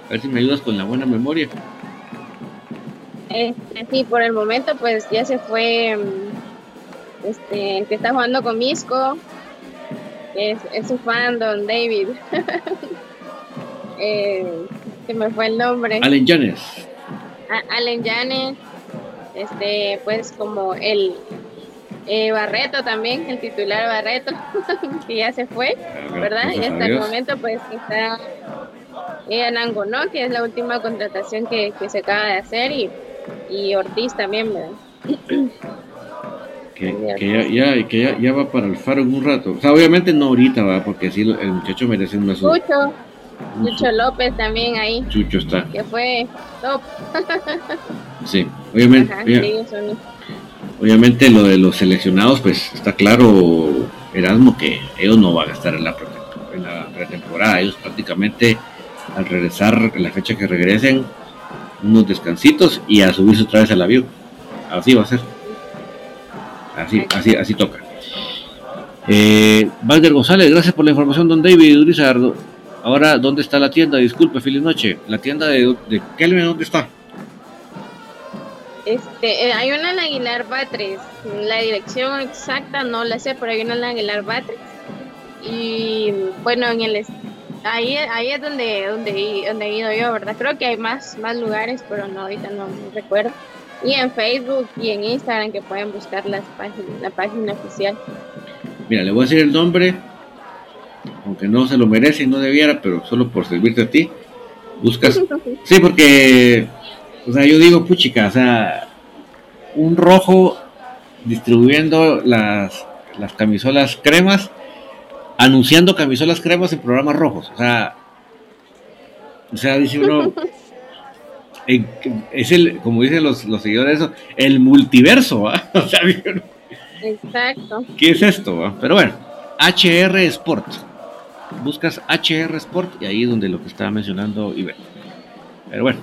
Speaker 1: a ver si me ayudas con la buena memoria.
Speaker 2: Este, sí, por el momento pues ya se fue mm, este, que está jugando con Misco, es, es su fan, Don David. eh, se me fue el nombre.
Speaker 1: Allen Janes.
Speaker 2: Allen Janes. Este, pues como el eh, Barreto también, el titular Barreto, que ya se fue, ¿verdad? Y hasta el momento pues está eh, ¿no? que es la última contratación que, que se acaba de hacer, y, y Ortiz también, ¿verdad?
Speaker 1: que, ya, que ya, va para el faro en un rato. O sea, obviamente no ahorita, va, porque sí, el muchacho merece una
Speaker 2: Chucho, Chucho López también ahí.
Speaker 1: Chucho está.
Speaker 2: Que fue top.
Speaker 1: sí, obviamente. Obviamente lo de los seleccionados, pues está claro, Erasmo, que ellos no van a estar en la, pretemporada. Ellos prácticamente al regresar, en la fecha que regresen, unos descansitos y a subirse otra vez al avión. Así va a ser. Así, así, así toca. Eh, González, gracias por la información, don David Urizardo. Ahora, ¿dónde está la tienda? Disculpe, feliz noche. ¿La tienda de, de Kelvin dónde está?
Speaker 2: Este, eh, hay una en Aguilar Batres. La dirección exacta no la sé, pero hay una en Aguilar Batres. Y bueno, en el ahí, ahí es donde, donde, donde he ido yo, ¿verdad? Creo que hay más, más lugares, pero no, ahorita no recuerdo y en Facebook y en Instagram que pueden buscar las páginas, la página oficial.
Speaker 1: Mira, le voy a decir el nombre, aunque no se lo merece y no debiera, pero solo por servirte a ti. Buscas. sí, porque, o sea, yo digo, puchica, o sea, un rojo distribuyendo las, las camisolas cremas, anunciando camisolas cremas en programas rojos. O sea, o sea, dice uno, es el, como dicen los, los seguidores, eso, el multiverso, O sea,
Speaker 2: Exacto.
Speaker 1: ¿Qué es esto? Pero bueno, HR Sport. Buscas HR Sport y ahí es donde lo que estaba mencionando Iber. Pero bueno,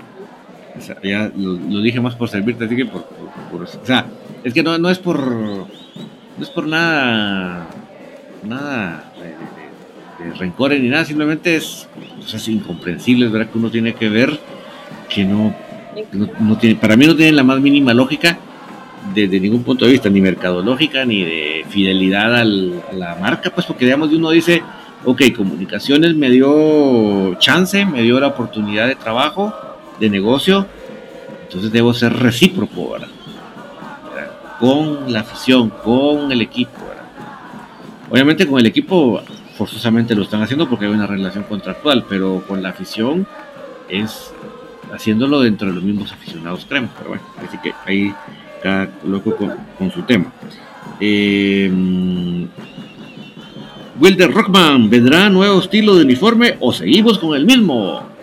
Speaker 1: ya lo, dije más por servirte, así que por, o sea, es que no, no es por no es por nada nada de, rencor ni nada, simplemente es cosas incomprensibles, ¿verdad? Que uno tiene que ver que no, no, tiene, para mí no tiene la más mínima lógica desde ningún punto de vista, ni mercadológica, ni de fidelidad a la marca, pues porque digamos uno dice, ok, comunicaciones me dio chance, me dio la oportunidad de trabajo, de negocio, entonces debo ser recíproco, ¿verdad? Con la afición, con el equipo. Obviamente con el equipo forzosamente lo están haciendo porque hay una relación contractual, pero con la afición es haciéndolo dentro de los mismos aficionados crema, pero bueno, así que ahí cada loco con, su tema. Eh, Wilder Rockman, ¿vendrá nuevo estilo de uniforme o seguimos con el mismo?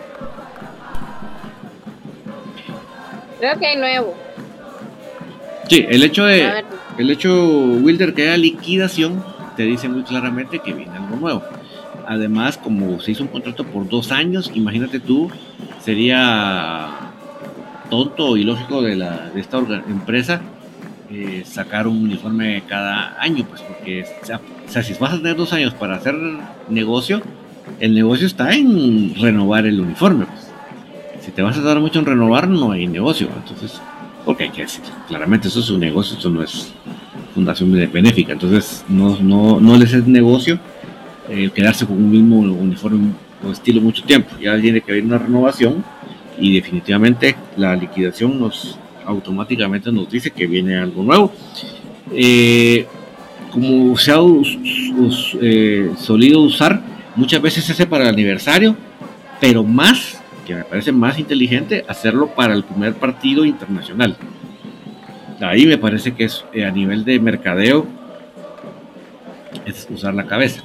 Speaker 2: Creo que hay nuevo.
Speaker 1: Sí, el hecho de el hecho Wilder que haya liquidación te dice muy claramente que viene algo nuevo. Además, como se hizo un contrato por dos años, imagínate tú, sería tonto y lógico de, la, de esta empresa eh, sacar un uniforme cada año, pues porque, o sea, si vas a tener dos años para hacer negocio, el negocio está en renovar el uniforme. Pues. Si te vas a dar mucho en renovar, no hay negocio. Entonces, porque hay que decir, claramente eso es un negocio, esto no es fundación benéfica. Entonces, no, no, no les es negocio eh, quedarse con un mismo uniforme o estilo mucho tiempo. Ya tiene que haber una renovación y definitivamente la liquidación nos automáticamente nos dice que viene algo nuevo. Eh, como se ha eh, solido usar, muchas veces ese para el aniversario, pero más, que me parece más inteligente, hacerlo para el primer partido internacional. Ahí me parece que es eh, a nivel de mercadeo, es usar la cabeza.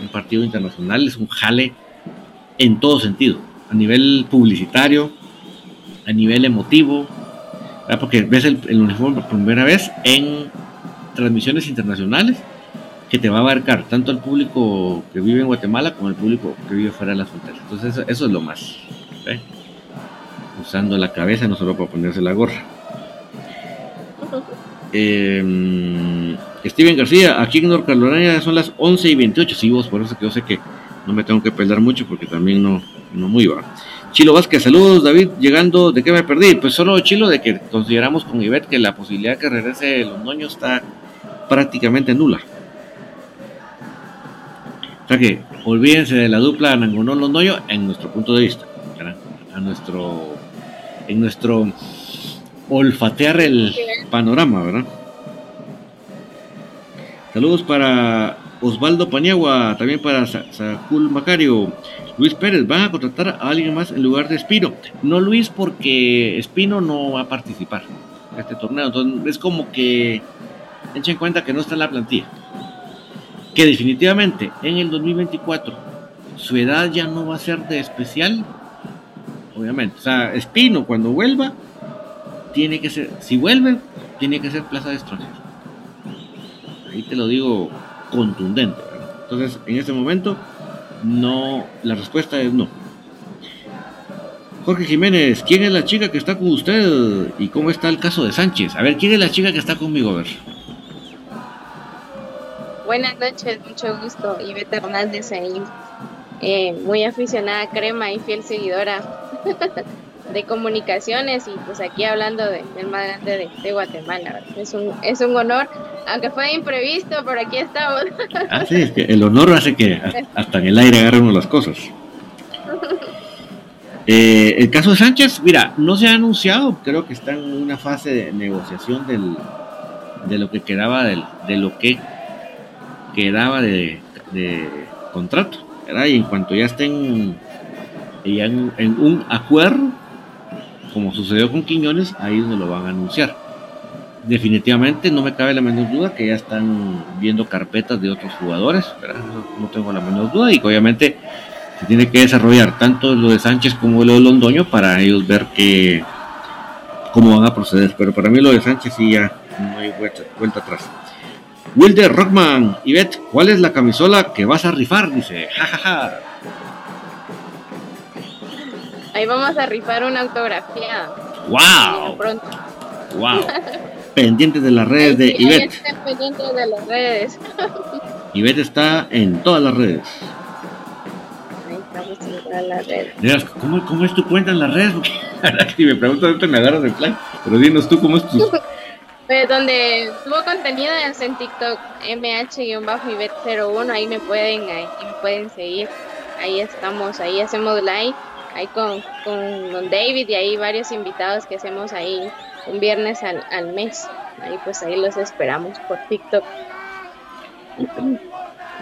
Speaker 1: Un partido internacional es un jale en todo sentido, a nivel publicitario, a nivel emotivo, porque ves el, uniforme por primera vez en transmisiones internacionales que te va a abarcar tanto el público que vive en Guatemala como el público que vive fuera de las fronteras. Entonces eso, es lo más. Usando la cabeza, no solo para ponerse la gorra. Em, Steven García, aquí en North Carolina son las 11 y 28. Sí, vos, por eso que yo sé que no me tengo que pelear mucho porque también no, no muy va. Chilo Vázquez, saludos David, llegando, ¿de qué me perdí? Pues solo Chilo, de que consideramos con Ivette que la posibilidad que regrese los noños está prácticamente nula. O sea que olvídense de la dupla Nangonón Londoño en nuestro punto de vista, a nuestro, en nuestro olfatear el panorama, ¿verdad? Saludos para Osvaldo Paniagua, también para Sacul Macario. Luis Pérez, ¿van a contratar a alguien más en lugar de Espino? No Luis, porque Espino no va a participar en este torneo. Entonces es como que echen en cuenta que no está en la plantilla. Que definitivamente en el 2024 su edad ya no va a ser de especial. Obviamente. O sea, Espino cuando vuelva, tiene que ser, si vuelve, tiene que ser plaza de extranjero. Ahí te lo digo contundente. Entonces, en este momento, no, la respuesta es no. Jorge Jiménez, ¿quién es la chica que está con usted? ¿Y cómo está el caso de Sánchez? A ver, ¿quién es la chica que está conmigo? A ver.
Speaker 2: Buenas noches, mucho gusto. Ivette Hernández ahí. Eh, muy aficionada a crema y fiel seguidora de comunicaciones y pues aquí hablando de, del más grande de, Guatemala. Es un, es un honor, aunque fue imprevisto, por aquí estamos.
Speaker 1: Ah, sí, es que el honor hace que hasta en el aire agarremos las cosas. Eh, el caso de Sánchez, mira, no se ha anunciado, creo que está en una fase de negociación del, de lo que quedaba del, de lo que quedaba de, de contrato, y en cuanto ya estén ya en un acuerdo, como sucedió con Quiñones, ahí es donde lo van a anunciar. definitivamente no me cabe la menor duda que ya están viendo carpetas de otros jugadores, no tengo la menor duda y que obviamente se tiene que desarrollar tanto lo de Sánchez como lo de Londoño para ellos ver que cómo van a proceder, pero para mí lo de Sánchez sí ya no hay vuelta, vuelta atrás. Wilder Rockman, Ivette, ¿cuál es la camisola que vas a rifar? Dice, jajaja.
Speaker 2: Ahí vamos a rifar una autografía.
Speaker 1: ¡Wow! ¡Wow! pendientes de las redes de Ivette.
Speaker 2: pendientes de las redes.
Speaker 1: Ivette está en todas las redes.
Speaker 2: Ahí estamos en todas las redes.
Speaker 1: ¿Cómo, ¿Cómo, es tu cuenta en las redes? si me preguntas, me agarras de plan. Pero dinos tú, ¿cómo es tu,
Speaker 2: Pues donde subo contenido es en TikTok, mh-ibet01, ahí me pueden, ahí me pueden seguir. Ahí estamos, ahí hacemos live, ahí con, con don David y ahí varios invitados que hacemos ahí un viernes al, al mes. Ahí pues ahí los esperamos por TikTok.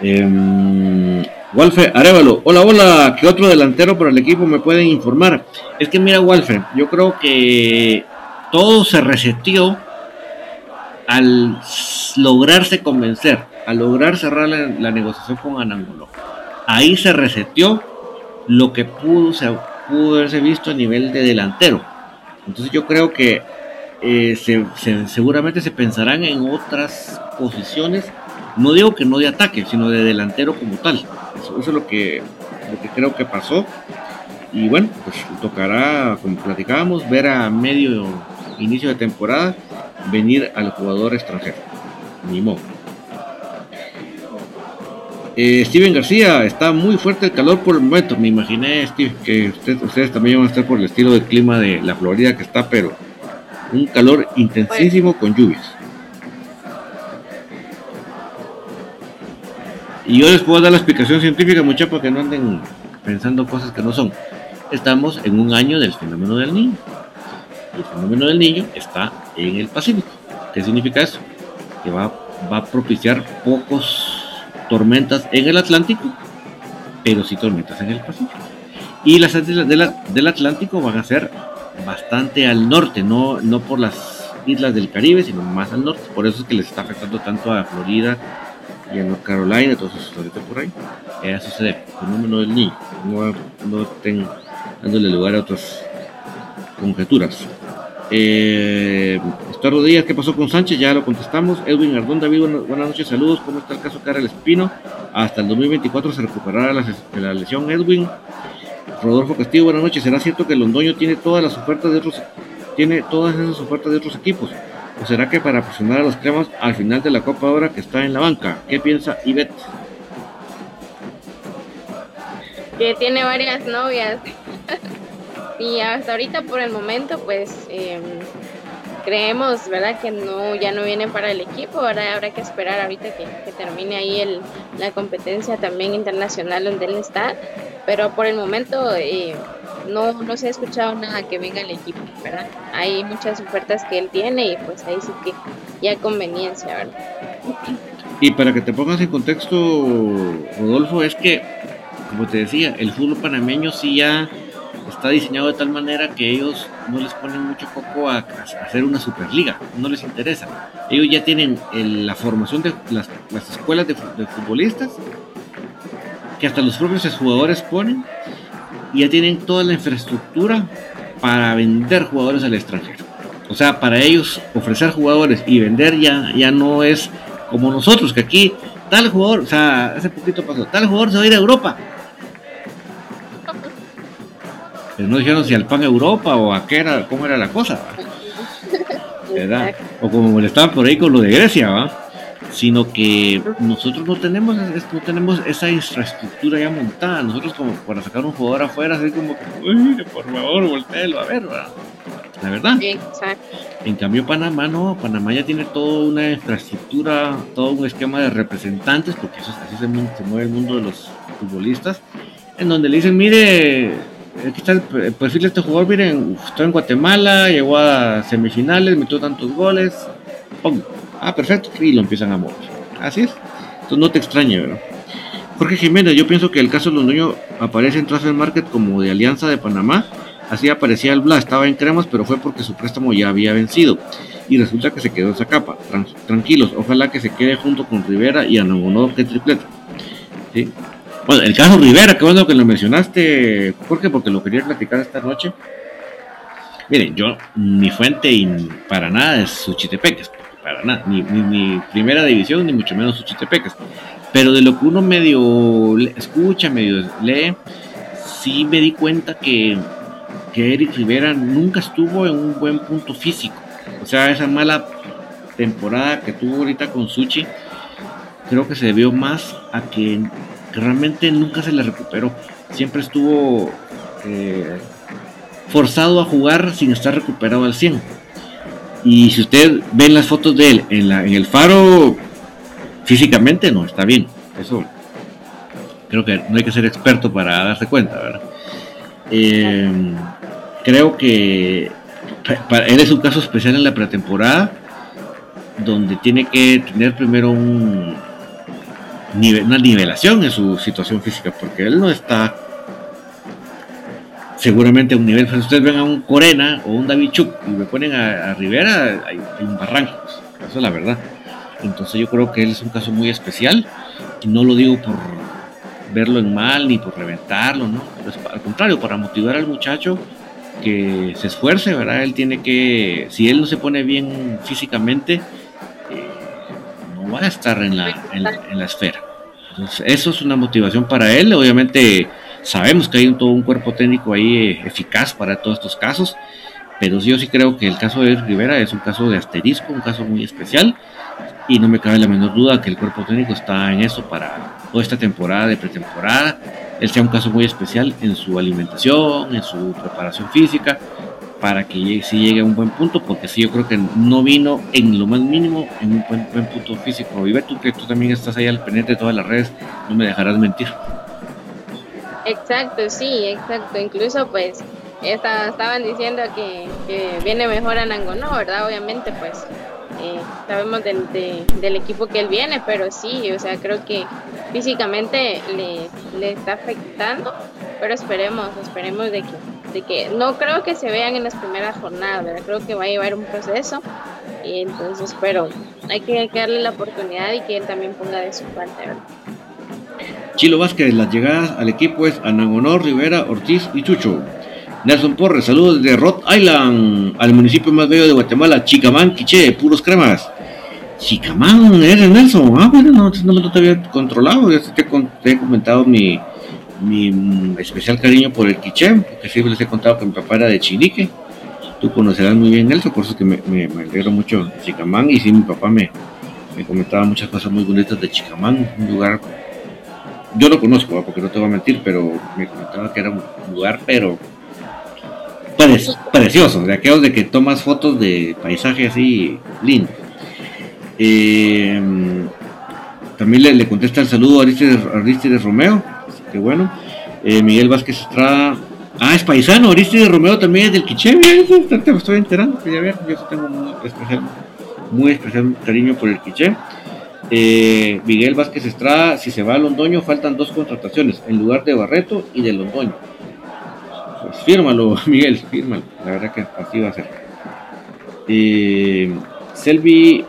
Speaker 1: Eh, Walfe Arevalo, hola, hola, ¿qué otro delantero para el equipo me pueden informar? Es que mira, Walfe, yo creo que todo se reseteó al lograrse convencer, al lograr cerrar la, negociación con Anangulo. Ahí se reseteó lo que pudo, se, pudo haberse visto a nivel de delantero. Entonces yo creo que eh, seguramente se pensarán en otras posiciones, no digo que no de ataque, sino de delantero como tal. Eso, es lo que, lo que creo que pasó. Y bueno, pues tocará, como platicábamos, ver a medio inicio de temporada venir al jugador extranjero. Ni modo. Eh, Steven García, está muy fuerte el calor por el momento. Me imaginé, Steve, que ustedes también van a estar por el estilo del clima de la Florida que está, pero un calor intensísimo con lluvias. Y yo les puedo dar la explicación científica, muchachos, para que no anden pensando cosas que no son. Estamos en un año del fenómeno del niño el fenómeno del niño está en el Pacífico. ¿Qué significa eso? Que va, va a propiciar pocos tormentas en el Atlántico, pero sí tormentas en el Pacífico. Y las del Atlántico van a ser bastante al norte, no, no por las islas del Caribe, sino más al norte. Por eso es que les está afectando tanto a Florida y a North Carolina, entonces ahorita por ahí. Eso sucede, fenómeno del niño. No, no estén dándole lugar a otras conjeturas. Eh, Rodríguez, ¿qué pasó con Sánchez? Ya lo contestamos. Edwin Ardón, David, buenas noches, saludos. ¿Cómo está el caso Carlos Espino? Hasta el 2024 se recuperará la, lesión Edwin. Rodolfo Castillo, buenas noches. ¿Será cierto que Londoño tiene todas las ofertas de otros, tiene todas esas ofertas de otros equipos? ¿O será que para presionar a los cremas al final de la Copa ahora que está en la banca? ¿Qué piensa Ivette?
Speaker 2: Que tiene varias novias. y hasta ahorita por el momento pues em, creemos verdad que no ya no viene para el equipo ahora habrá que esperar ahorita que, termine ahí el, la competencia también internacional donde él está pero por el momento eh, no, no se ha escuchado nada que venga el equipo verdad hay muchas ofertas que él tiene y pues ahí sí que ya conveniencia verdad
Speaker 1: y para que te pongas en contexto Rodolfo es que como te decía el fútbol panameño sí ya está diseñado de tal manera que ellos no les ponen mucho coco a, hacer una superliga, no les interesa. Ellos ya tienen la formación de las, escuelas de, futbolistas, que hasta los propios jugadores ponen, y ya tienen toda la infraestructura para vender jugadores al extranjero. O sea, para ellos ofrecer jugadores y vender ya, ya no es como nosotros, que aquí tal jugador, o sea, hace poquito pasó, tal jugador se va a ir a Europa pero no dijeron si al pan Europa o a qué era, cómo era la cosa, ¿verdad? O como molestaban por ahí con lo de Grecia, ¿va? Sino que nosotros no tenemos, no tenemos esa infraestructura ya montada. Nosotros como para sacar un jugador afuera, así como que, por favor, volteelo a ver, ¿verdad? La verdad. En cambio Panamá no, Panamá ya tiene toda una infraestructura, todo un esquema de representantes, porque eso, así se mueve el mundo de los futbolistas, en donde le dicen, mire, aquí está el perfil de este jugador, miren, está en Guatemala, llegó a semifinales, metió tantos goles, ¡pum! Ah, perfecto, y lo empiezan a mover. Así es. Entonces no te extrañe, ¿verdad? Jorge Jiménez, yo pienso que el caso de Londoño aparece en Transfer Market como de Alianza de Panamá Así aparecía el Bla, estaba en cremas, pero fue porque su préstamo ya había vencido. Y resulta que se quedó esa capa. tranquilos, ojalá que se quede junto con Rivera y Anagonó que tripleta. ¿Sí? Bueno, el caso Rivera, qué bueno que lo mencionaste, Jorge, porque lo quería platicar esta noche. Miren, yo, mi fuente y para nada es Suchitepeques, para nada, ni, ni, primera división, ni mucho menos Suchitepeques. Pero de lo que uno medio escucha, medio lee, sí me di cuenta que, que Eric Rivera nunca estuvo en un buen punto físico. O sea, esa mala temporada que tuvo ahorita con Suchi, creo que se debió más a que realmente nunca se le recuperó. Siempre estuvo eh, forzado a jugar sin estar recuperado al 100. Y si usted ve las fotos de él en, la, en el faro, físicamente no está bien. Eso creo que no hay que ser experto para darse cuenta, ¿verdad? Eh, creo que él es un caso especial en la pretemporada, donde tiene que tener primero un, una nivelación en su situación física, porque él no está seguramente a un nivel. Si ustedes ven a un Corena o un David Chuk y me ponen a, Rivera, hay, un barranco, eso es la verdad. Entonces yo creo que él es un caso muy especial y no lo digo por verlo en mal ni por reventarlo, ¿no? al contrario, para motivar al muchacho que se esfuerce, ¿verdad? Él tiene que, si él no se pone bien físicamente, va a estar en la, en, la esfera. Eso es una motivación para él. Obviamente sabemos que hay un, todo un cuerpo técnico ahí eh, eficaz para todos estos casos, pero yo sí creo que el caso de Rivera es un caso de asterisco, un caso muy especial, y no me cabe la menor duda que el cuerpo técnico está en eso para toda esta temporada de pretemporada. Él sea un caso muy especial en su alimentación, en su preparación física, para que si llegue a un buen punto, porque sí, yo creo que no vino en lo más mínimo en un buen, buen punto físico. Y ve tú que tú también estás ahí al pendiente de todas las redes, no me dejarás mentir.
Speaker 2: Exacto, sí, exacto. Incluso pues estaban diciendo que, viene mejor a Nangonó, ¿verdad? Obviamente pues eh, sabemos del equipo que él viene, pero sí, o sea, creo que físicamente le, le está afectando, pero esperemos, esperemos de que que no creo que se vean en las primeras jornadas, creo que va a llevar un proceso y entonces, pero hay que darle la oportunidad y que él también ponga de su parte.
Speaker 1: Chilo Vázquez, las llegadas al equipo es Anangonor, Rivera, Ortiz y Chucho. Nelson Porres, saludos de Rhode Island, al municipio más bello de Guatemala, Chicamán, Quiche, puros cremas. Chicamán, eres Nelson. Ah, bueno, no, no, no te había controlado, ya te, te he comentado mi, mi mm, especial cariño por el quiché, porque siempre les he contado que mi papá era de Chilique. Tú conocerás muy bien eso, por eso que me, me, alegro mucho de Chicamán. Y sí, mi papá me, me, comentaba muchas cosas muy bonitas de Chicamán, un lugar. Yo lo conozco, porque no te voy a mentir, pero me comentaba que era un lugar, pero precioso, de aquellos de que tomas fotos de paisaje así lindo. Eh, también le, contesta el saludo a Aristides Romeo, bueno. Eh, Miguel Vázquez Estrada. Ah, es paisano, Aristides Romero también es del Quiché, te estoy enterando, ya ver, yo tengo muy especial, muy especial cariño por el Quiché. Eh, Miguel Vázquez Estrada, si se va a Londoño, faltan dos contrataciones, en lugar de Barreto y de Londoño. Pues fírmalo, Miguel, fírmalo, la verdad que así va a ser. Eh, Selvi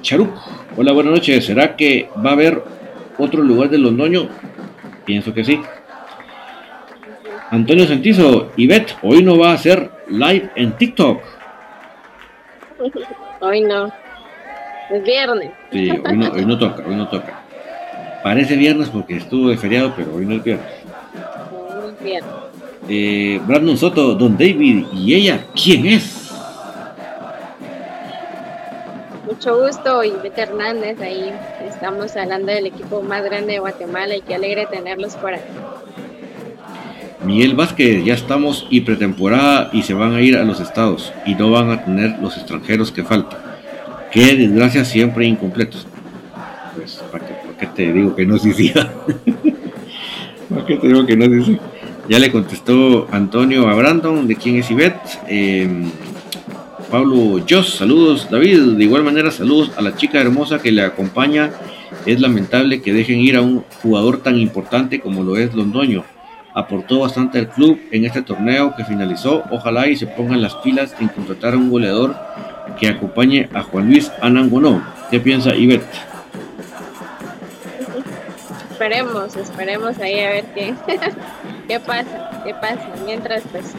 Speaker 1: Charuc, hola, buenas noches, ¿será que va a haber otro lugar de Londoño? Pienso que sí. Antonio Sentizo, Ivette, hoy no va a hacer live en TikTok.
Speaker 2: Hoy no. Es viernes.
Speaker 1: Sí, hoy no, hoy no toca, hoy no toca. Parece viernes porque estuvo de feriado, pero hoy no es viernes. Viernes. Eh, Brandon Soto, Don David y ella, ¿quién es?
Speaker 2: Mucho gusto, Ivette Hernández, ahí estamos hablando del equipo más grande de Guatemala y qué alegre tenerlos por aquí.
Speaker 1: Miguel Vázquez, ya estamos y pretemporada y se van a ir a los estados y no van a tener los extranjeros que faltan. Qué desgracia siempre incompletos. Pues, ¿para qué, te digo que no se hiciera? ¿Para qué te digo que no se hiciera? Ya le contestó Antonio a Brandon de quién es Ivette. Eh, Pablo Jos, saludos David, de igual manera saludos a la chica hermosa que le acompaña. Es lamentable que dejen ir a un jugador tan importante como lo es Londoño. aportó bastante al club en este torneo que finalizó. Ojalá y se pongan las pilas en contratar a un goleador que acompañe a Juan Luis Anangonó. ¿Qué piensa Ivette?
Speaker 2: Esperemos, esperemos ahí a ver qué, qué pasa, qué pasa. Mientras, pues,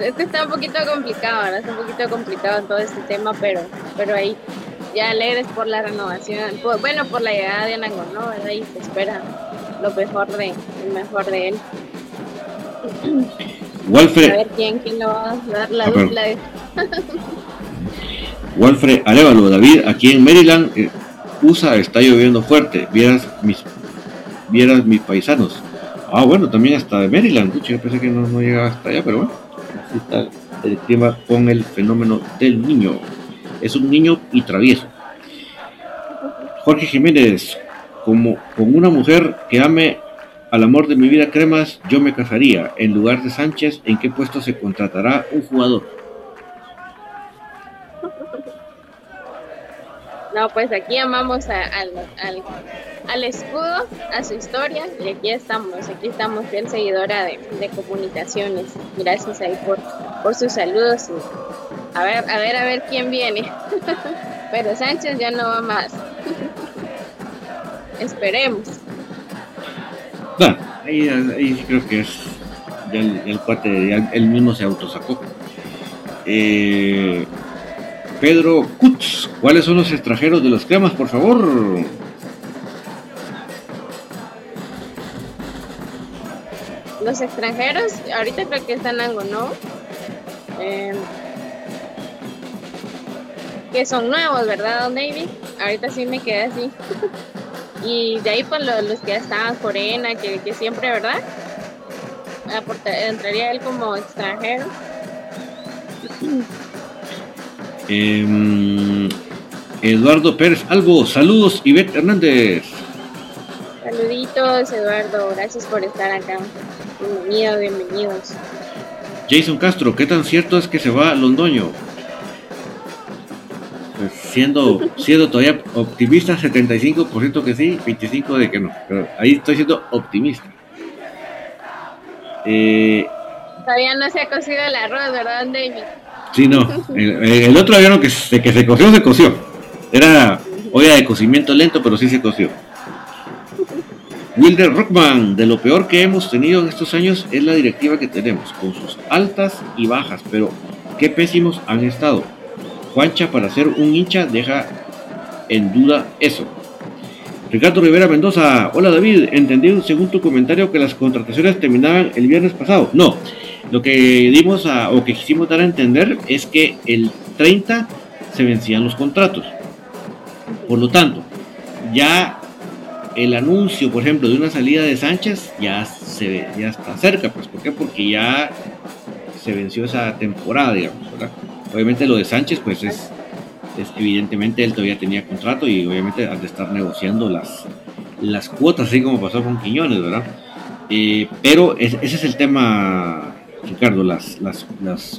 Speaker 2: este, está un poquito complicado, ¿no? Está un poquito complicado todo este tema, pero, pero ahí ya alegres por la renovación, bueno, por la llegada de Anangonó, ¿verdad? Y se espera lo mejor de, lo mejor de él.
Speaker 1: Walfred.
Speaker 2: A ver quién, quién lo va a dar la dupla.
Speaker 1: Walfred Arevalo, David, aquí en Maryland, eh, USA está lloviendo fuerte. Vieras mis, vieras mis paisanos. Ah, bueno, también hasta de Maryland. yo pensé que no, no llegaba hasta allá, pero bueno. Está el clima con el fenómeno del niño. Es un niño y travieso. Jorge Jiménez, como con una mujer que ame al amor de mi vida cremas, yo me casaría. En lugar de Sánchez, ¿en qué puesto se contratará un jugador?
Speaker 2: No, pues aquí amamos al, al, escudo, a su historia, y aquí estamos, aquí estamos, fiel seguidora de, de comunicaciones. Gracias ahí por, por sus saludos. a ver, a ver, a ver quién viene. Pero Sánchez ya no va más. Esperemos.
Speaker 1: Bueno, ahí, ahí creo que es ya el, el cuate, ya él mismo se autosacó. Eh, Pedro Kutz, ¿cuáles son los extranjeros de los cremas, por favor?
Speaker 2: Los extranjeros, ahorita creo que están algo, ¿no? Eh, que son nuevos, ¿verdad, Don David? Ahorita sí me quedé así. y de ahí pues los, que ya estaban Corena, que siempre, ¿verdad? entraría él como extranjero.
Speaker 1: Em, Eduardo Pérez Algo, saludos, Ivette Hernández.
Speaker 2: Saluditos, Eduardo, gracias por estar acá. Bienvenido, bienvenidos.
Speaker 1: Jason Castro, ¿qué tan cierto es que se va a Londoño? Pues siendo, siendo todavía optimista, 75% que sí, 25% de que no. Pero ahí estoy siendo optimista.
Speaker 2: Eh, todavía no se ha cocido el arroz, ¿verdad, David?
Speaker 1: Sí, no. El, otro avión que, se, que se coció, se coció. Era olla de cocimiento lento, pero sí se coció. Wilder Rockman, de lo peor que hemos tenido en estos años es la directiva que tenemos, con sus altas y bajas, pero qué pésimos han estado. Juancha, para ser un hincha, deja en duda eso. Ricardo Rivera Mendoza, hola David, entendí según tu comentario que las contrataciones terminaban el viernes pasado. No, lo que dimos a, o que quisimos dar a entender es que el 30 se vencían los contratos. Por lo tanto, ya el anuncio, por ejemplo, de una salida de Sánchez ya se ya está cerca, pues ¿por qué? Porque ya se venció esa temporada, digamos, ¿verdad? Obviamente lo de Sánchez, pues es, evidentemente él todavía tenía contrato y obviamente al estar negociando las, las cuotas, así como pasó con Quiñones, ¿verdad? Eh, pero ese es el tema Ricardo, las, las,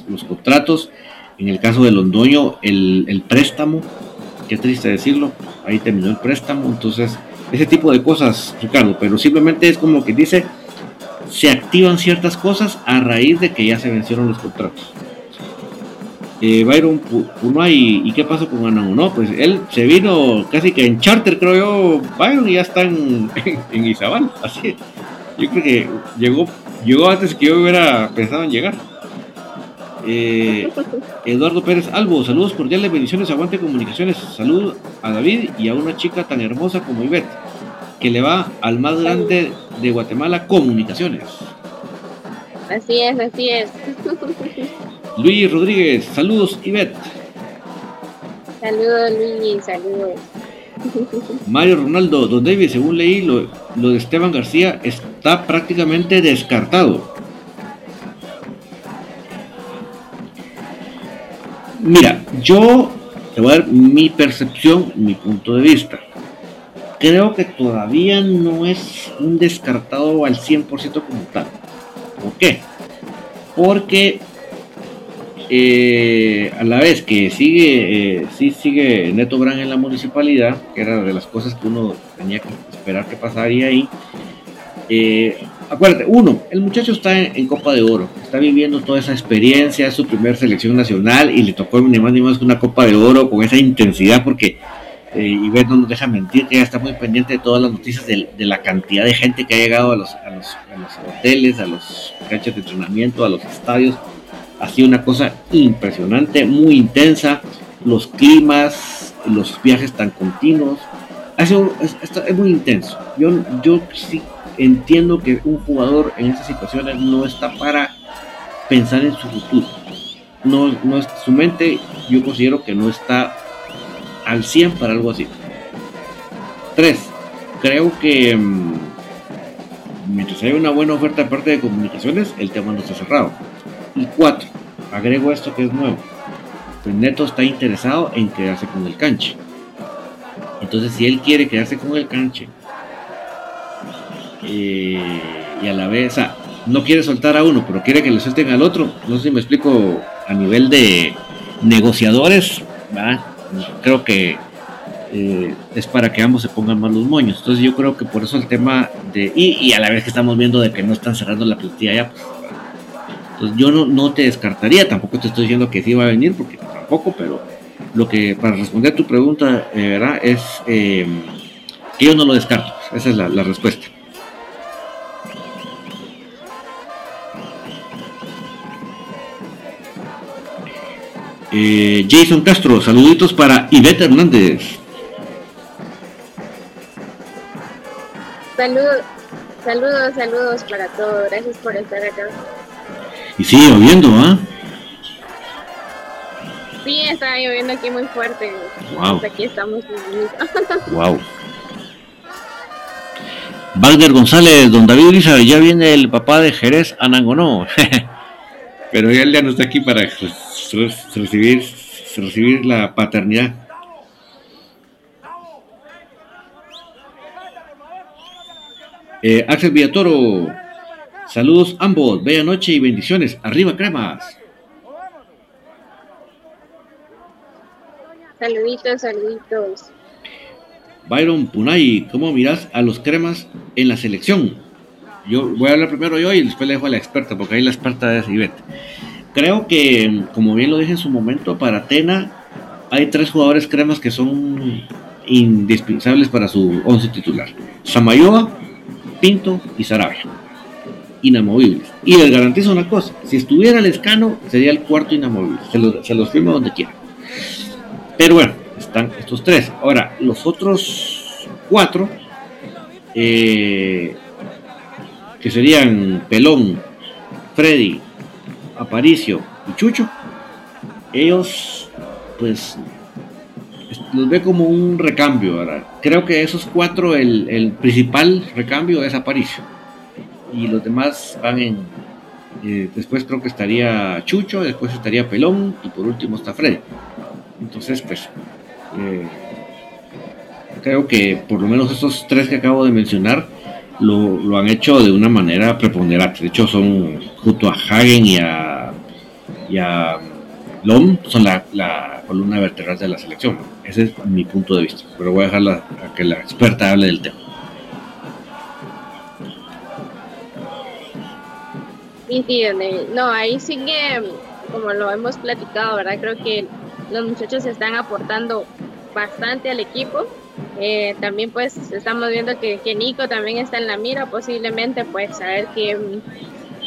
Speaker 1: los contratos, en el caso de Londoño, el, préstamo, qué triste decirlo, ahí terminó el préstamo, entonces ese tipo de cosas, Ricardo, pero simplemente es como que dice, se activan ciertas cosas a raíz de que ya se vencieron los contratos. Eh, Byron Punay, ¿y qué pasó con Anango? No, pues él se vino casi que en charter, creo yo, Byron, y ya está en, en, Izabal, así. Yo creo que llegó Llegó antes que yo hubiera pensado en llegar. Eh, Eduardo Pérez Albo, saludos cordiales, bendiciones, aguante comunicaciones. Salud a David y a una chica tan hermosa como Ivette, que le va al más grande de Guatemala, comunicaciones.
Speaker 2: Así es, así es.
Speaker 1: Luis Rodríguez, saludos Ivette.
Speaker 2: Saludos Luis, saludos.
Speaker 1: Mario Ronaldo, Don David, según leí, lo, de Esteban García está prácticamente descartado. Mira, yo te voy a dar mi percepción, mi punto de vista. Creo que todavía no es un descartado al 100% como tal. ¿Por qué? Porque eh, a la vez que sigue, eh, sí sigue Neto Brand en la municipalidad, que era de las cosas que uno tenía que esperar que pasaría ahí, Eh, acuérdate, uno, el muchacho está en, Copa de Oro, está viviendo toda esa experiencia, es su primera selección nacional y le tocó ni más ni más que una Copa de Oro con esa intensidad porque eh, y ver no nos deja mentir que ya está muy pendiente de todas las noticias de, la cantidad de gente que ha llegado a los, a los, hoteles, a los canchas de entrenamiento, a los estadios. Ha sido una cosa impresionante, muy intensa, los climas, los viajes tan continuos. Es muy intenso. Yo, yo sí entiendo que un jugador en estas situaciones no está para pensar en su futuro. No, no es, su mente, yo considero que no está al 100 para algo así. 3. Creo que mm, mientras haya una buena oferta de parte de comunicaciones, el tema no está cerrado. Y 4. Agrego esto que es nuevo. Pues Neto está interesado en quedarse con el canche. Entonces, si él quiere quedarse con el canche eh, y a la vez, no quiere soltar a uno, pero quiere que le suelten al otro, no sé si me explico a nivel de negociadores, creo que eh, es para que ambos se pongan más los moños. Entonces yo creo que por eso el tema de... Y, a la vez que estamos viendo de que no están cerrando la plantilla ya, pues, entonces yo no, no te descartaría, tampoco te estoy diciendo que sí va a venir, porque tampoco, pero lo que para responder a tu pregunta, eh, ¿verdad? Es eh, que yo no lo descarto. Esa es la respuesta. Eh, Jason Castro, saluditos para Ivette Hernández.
Speaker 2: Saludos, saludos, saludos para todos. Gracias por estar acá.
Speaker 1: Y sigue lloviendo, ¿ah?
Speaker 2: Sí, está lloviendo aquí muy fuerte. Wow. aquí estamos.
Speaker 1: wow. Wagner González, don David Lisa, ya viene el papá de Jerez Anangonó. Pero él ya no está aquí para recibir, recibir la paternidad. Eh, Axel Villatoro, saludos ambos, bella noche y bendiciones. Arriba, cremas.
Speaker 2: Saluditos, saluditos.
Speaker 1: Byron Punay, ¿cómo miras a los cremas en la selección? yo voy a hablar primero yo y después le dejo a la experta, porque ahí la experta es Ivette. Creo que, como bien lo dije en su momento, para Atena hay tres jugadores cremas que son indispensables para su once titular. Samayoa, Pinto y Sarabia. Inamovibles. Y les garantizo una cosa, si estuviera el escano, sería el cuarto inamovible. Se los, firmo donde quiera. Pero bueno, están estos tres. Ahora, los otros cuatro, eh, que serían Pelón, Freddy, Aparicio y Chucho, ellos pues los ve como un recambio. Creo que esos cuatro, el, principal recambio es Aparicio. Y los demás van en... Eh, después creo que estaría Chucho, después estaría Pelón y por último está Freddy. Entonces, pues... Eh, creo que por lo menos esos tres que acabo de mencionar lo, han hecho de una manera preponderante. De hecho, son junto a Hagen y a, y a Lom, son la, columna vertebral de la selección. Ese es mi punto de vista. Pero voy a dejar a que la experta hable del tema.
Speaker 2: No, ahí sí que, como lo hemos platicado, ¿verdad? Creo que los muchachos están aportando bastante al equipo eh, también pues estamos viendo que, que, Nico también está en la mira, posiblemente pues a ver qué,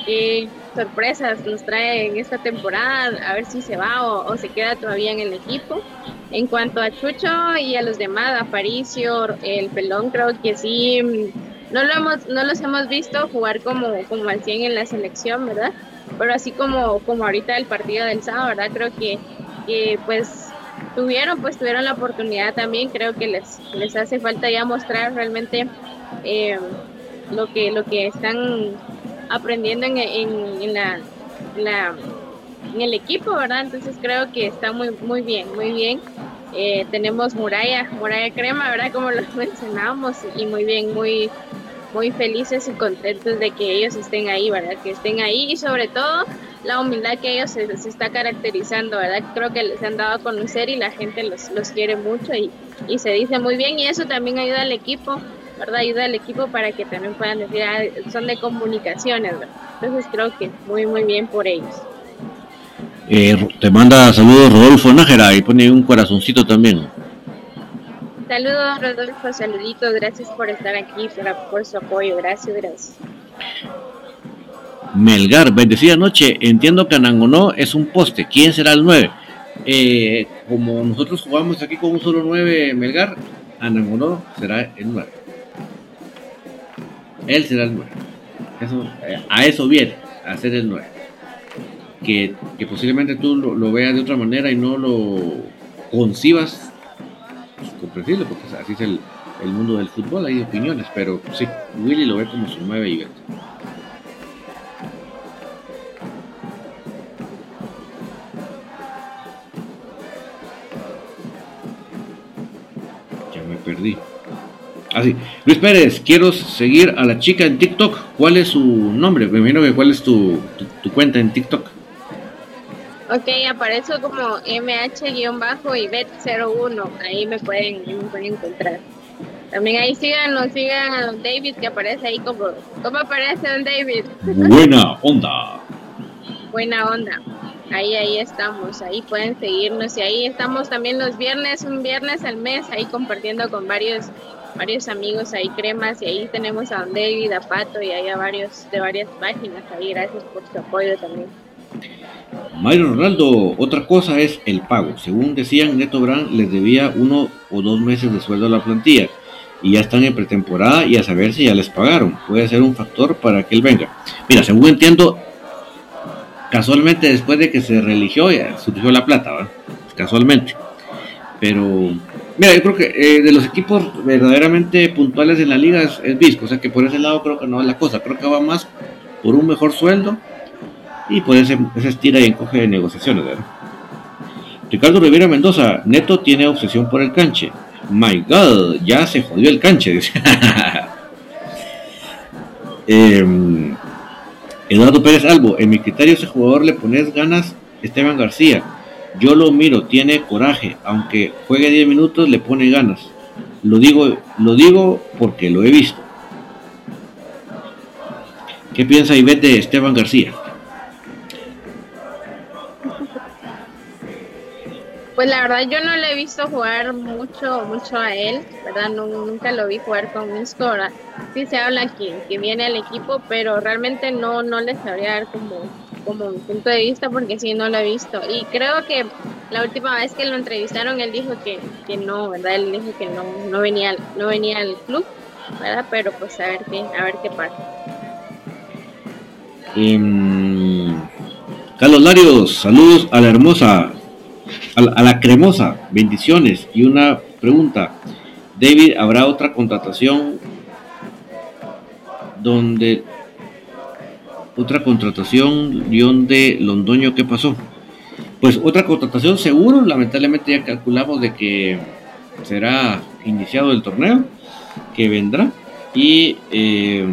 Speaker 2: qué sorpresas nos trae en esta temporada, a ver si se va o, se queda todavía en el equipo. En cuanto a Chucho y a los demás, a Paricio, el Pelón, creo que sí, no, lo hemos, no los hemos visto jugar como, como al 100 en la selección, ¿verdad? Pero así como, como ahorita el partido del sábado, ¿verdad? Creo que, que pues tuvieron, pues tuvieron la oportunidad también, creo que les, les hace falta ya mostrar realmente eh, lo, que, lo que están aprendiendo en, en, la, en el equipo, ¿verdad? Entonces creo que está muy, muy bien, muy bien. Eh, tenemos Muralla, Muralla Crema, ¿verdad? Como lo mencionábamos, y muy bien, muy, muy felices y contentos de que ellos estén ahí, ¿verdad? Que estén ahí y sobre todo la humildad que ellos se, está caracterizando, ¿verdad? Creo que les han dado a conocer y la gente los, los quiere mucho y, y, se dice muy bien y eso también ayuda al equipo ¿verdad? Ayuda al equipo para que también puedan decir, ah, son de comunicaciones, Entonces creo que muy, muy bien por ellos.
Speaker 1: Eh, te manda saludos Rodolfo Nájera y pone un corazoncito también.
Speaker 2: Saludos Rodolfo, saluditos, gracias por estar aquí, por, su apoyo, gracias, gracias.
Speaker 1: Melgar, bendecida noche, entiendo que Anangonó es un poste, ¿quién será el 9? Eh, como nosotros jugamos aquí con un solo 9 Melgar, Anangonó será el 9. Él será el 9. Eh, a eso viene, a ser el 9 que, posiblemente tú lo, veas de otra manera y no lo concibas, pues, comprensible, porque así es el, mundo del fútbol, hay opiniones, pero sí, Willy lo ve como su nueve y Ya me perdí. Así, ah, Luis Pérez, quiero seguir a la chica en TikTok. ¿Cuál es su nombre? Que cuál es tu, tu cuenta en TikTok.
Speaker 2: Ok, aparezco como MH-y-Bet01. Ahí me pueden, me pueden encontrar. También ahí síganos, sigan a Don David que aparece ahí como. ¿Cómo aparece Don David?
Speaker 1: Buena onda.
Speaker 2: Buena onda. Ahí, ahí estamos. Ahí pueden seguirnos. Y ahí estamos también los viernes, un viernes al mes, ahí compartiendo con varios varios amigos ahí cremas y ahí tenemos a Don David, a Pato y ahí a varios de varias páginas ahí. Gracias por su apoyo también.
Speaker 1: Mario Ronaldo, otra cosa es el pago. Según decían, Neto Brand les debía uno o dos meses de sueldo a la plantilla y ya están en pretemporada y a saber si ya les pagaron. Puede ser un factor para que él venga. Mira, según entiendo, casualmente después de que se religió, ya surgió la plata, casualmente. Pero, mira, yo creo que eh, de los equipos verdaderamente puntuales en la liga es, es Visco, o sea que por ese lado creo que no es la cosa. Creo que va más por un mejor sueldo y por ese, esa estira y encoge de negociaciones, ¿verdad? Ricardo Rivera Mendoza, Neto tiene obsesión por el canche. My God, ya se jodió el canche. Em, Eduardo Pérez Albo, en mi criterio ese jugador le pones ganas Esteban García. Yo lo miro, tiene coraje, aunque juegue 10 minutos le pone ganas. Lo digo, lo digo porque lo he visto. ¿Qué piensa Ivette de Esteban García?
Speaker 2: Pues la verdad yo no le he visto jugar mucho mucho a él, ¿verdad? nunca lo vi jugar con Misco, ¿verdad? Sí se habla que, que viene al equipo, pero realmente no, no le sabría dar como, como un punto de vista porque sí no lo he visto. Y creo que la última vez que lo entrevistaron él dijo que, que no, ¿verdad? Él dijo que no, no, venía, no venía al club, ¿verdad? Pero pues a ver qué, a ver qué pasa.
Speaker 1: Em, Carlos Larios, saludos a la hermosa a la, cremosa, bendiciones. Y una pregunta, David, ¿habrá otra contratación donde otra contratación de Londoño qué pasó? Pues otra contratación seguro, lamentablemente ya calculamos de que será iniciado el torneo, que vendrá y eh,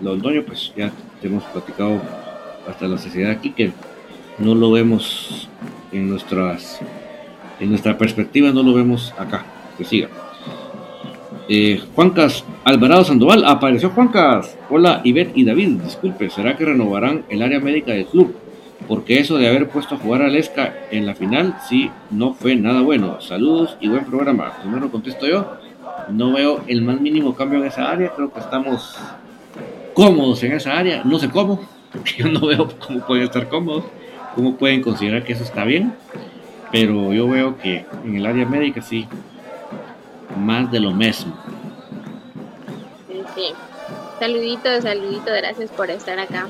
Speaker 1: Londoño pues ya hemos platicado hasta la sociedad aquí que no lo vemos en nuestras en nuestra perspectiva no lo vemos acá. Que siga. Eh, Juancas Alvarado Sandoval, apareció Juancas. Hola Ivette y David, disculpe, ¿será que renovarán el área médica del club? Porque eso de haber puesto a jugar a Lesca en la final, sí, no fue nada bueno. Saludos y buen programa. Primero contesto yo. No veo el más mínimo cambio en esa área. Creo que estamos cómodos en esa área. No sé cómo, porque yo no veo cómo pueden estar cómodos cómo pueden considerar que eso está bien, pero yo veo que en el área médica sí, más de lo mismo.
Speaker 2: Sí, Saluditos, saluditos, gracias por estar acá.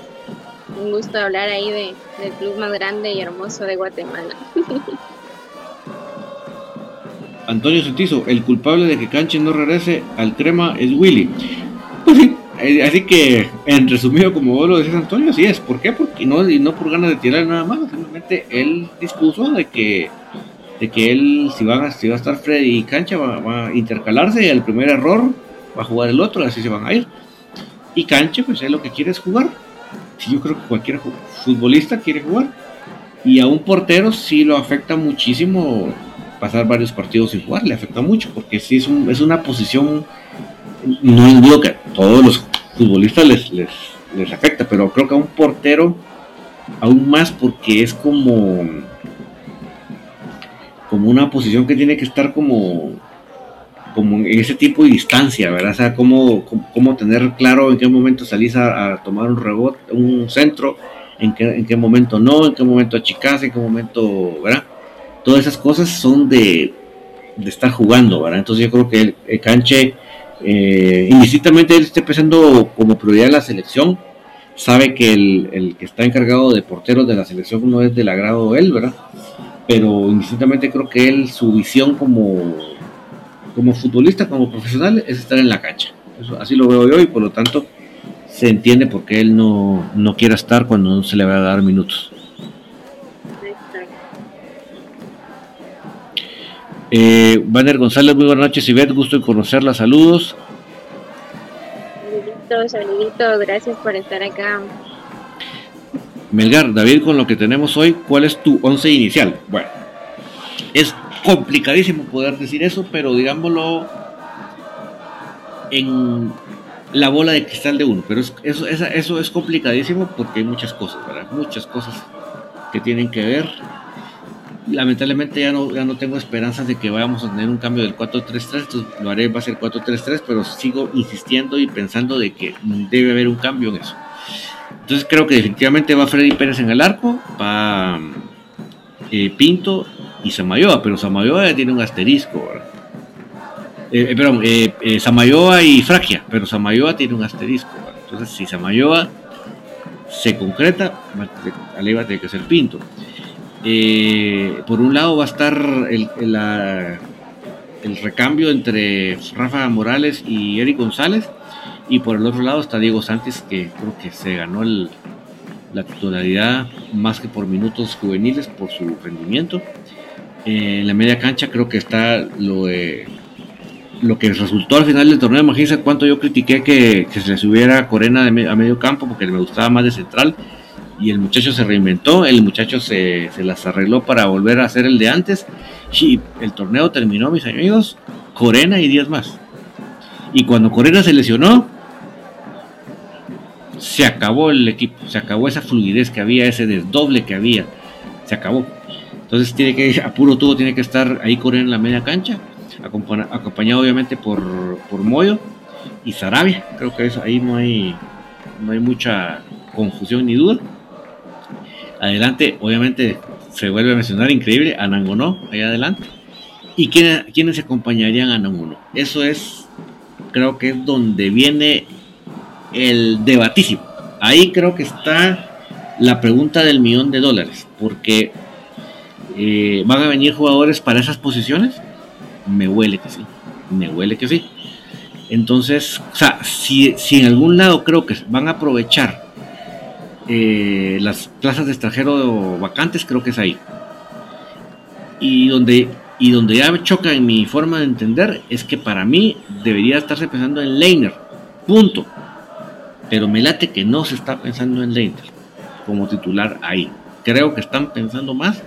Speaker 2: Un gusto hablar ahí de, del club más grande y hermoso de Guatemala.
Speaker 1: Antonio Sutizo, el culpable de que Canche no regrese al crema es Willy. Pues sí, así que, en resumido, como vos lo decís, Antonio, así es. ¿Por qué? Porque no, y no por ganas de tirar nada más. Simplemente él dispuso de que, de que él, si va, si va a estar Freddy y Cancha, va, a intercalarse y el primer error va a jugar el otro, así se van a ir. Y Cancha, pues él lo que quiere es jugar. yo creo que cualquier futbolista quiere jugar. Y a un portero sí lo afecta muchísimo pasar varios partidos sin jugar, le afecta mucho, porque sí es, un, es una posición no digo que todos los futbolistas les, les, les afecta, pero creo que a un portero aún más porque es como como una posición que tiene que estar como como en ese tipo de distancia, ¿verdad? O sea, cómo, cómo, tener claro en qué momento salís a, tomar un rebote, un centro, en qué, en qué momento no, en qué momento achicarse, en qué momento, ¿verdad? Todas esas cosas son de, de estar jugando, ¿verdad? Entonces yo creo que el, Canche, eh, indistintamente él esté pensando como prioridad la selección, sabe que el, el, que está encargado de porteros de la selección no es del agrado de él, ¿verdad? Pero indistintamente creo que él, su visión como, como futbolista, como profesional, es estar en la cancha. Eso, así lo veo yo y por lo tanto se entiende por qué él no, no quiera estar cuando no se le va a dar minutos. Eh, Banner González, muy buenas noches, Ivette, gusto en conocerla, saludos
Speaker 2: saluditos, gracias por estar acá.
Speaker 1: Melgar, David, con lo que tenemos hoy, ¿cuál es tu once inicial? Bueno, es complicadísimo poder decir eso, pero digámoslo en la bola de cristal de uno. Pero eso, eso es complicadísimo porque hay muchas cosas, ¿verdad? Muchas cosas que tienen que ver lamentablemente ya no, ya no tengo esperanzas de que vayamos a tener un cambio del 4-3-3, entonces lo haré, va a ser 4-3-3, pero sigo insistiendo y pensando de que debe haber un cambio en eso. Entonces creo que definitivamente va Freddy Pérez en el arco, va eh, Pinto y Samayoa, pero Samayoa ya tiene un asterisco, eh, eh, perdón, Samayoa y Fragia, pero Samayoa tiene un asterisco, entonces si Samayoa se concreta, va a tener que ser Pinto. Eh, por un lado va a estar el, el, recambio entre Rafa Morales y Eric González. Y por el otro lado está Diego Sánchez, que creo que se ganó la titularidad más que por minutos juveniles, por su rendimiento. Eh, en la media cancha creo que está lo lo que resultó al final del torneo. Imagínense cuánto yo critiqué que, se le subiera Corena a medio campo porque me gustaba más de central y el muchacho se reinventó, el muchacho se, las arregló para volver a hacer el de antes y el torneo terminó, mis amigos, Corena y 10 más. Y cuando Corena se lesionó, se acabó el equipo, se acabó esa fluidez que había, ese desdoble que había, se acabó. Entonces tiene que, a puro tubo tiene que estar ahí Corena en la media cancha, acompañado obviamente por, por Moyo y Sarabia. Creo que eso, ahí no hay, no hay mucha confusión ni duda. Adelante, obviamente, se vuelve a mencionar, increíble, a Nangonó, allá adelante. ¿Y quiénes, quiénes acompañarían a Nangonó? Eso es, creo que es donde viene el debatísimo. Ahí creo que está la pregunta del millón de dólares, porque eh, van a venir jugadores para esas posiciones. Me huele que sí, me huele que sí. Entonces, o sea, si, si en algún lado creo que van a aprovechar eh, las plazas de extranjero vacantes, creo que es ahí. Y donde, y donde ya choca en mi forma de entender es que para mí debería estarse pensando en Leiner, punto. Pero me late que no se está pensando en Leiner como titular ahí. Creo que están pensando más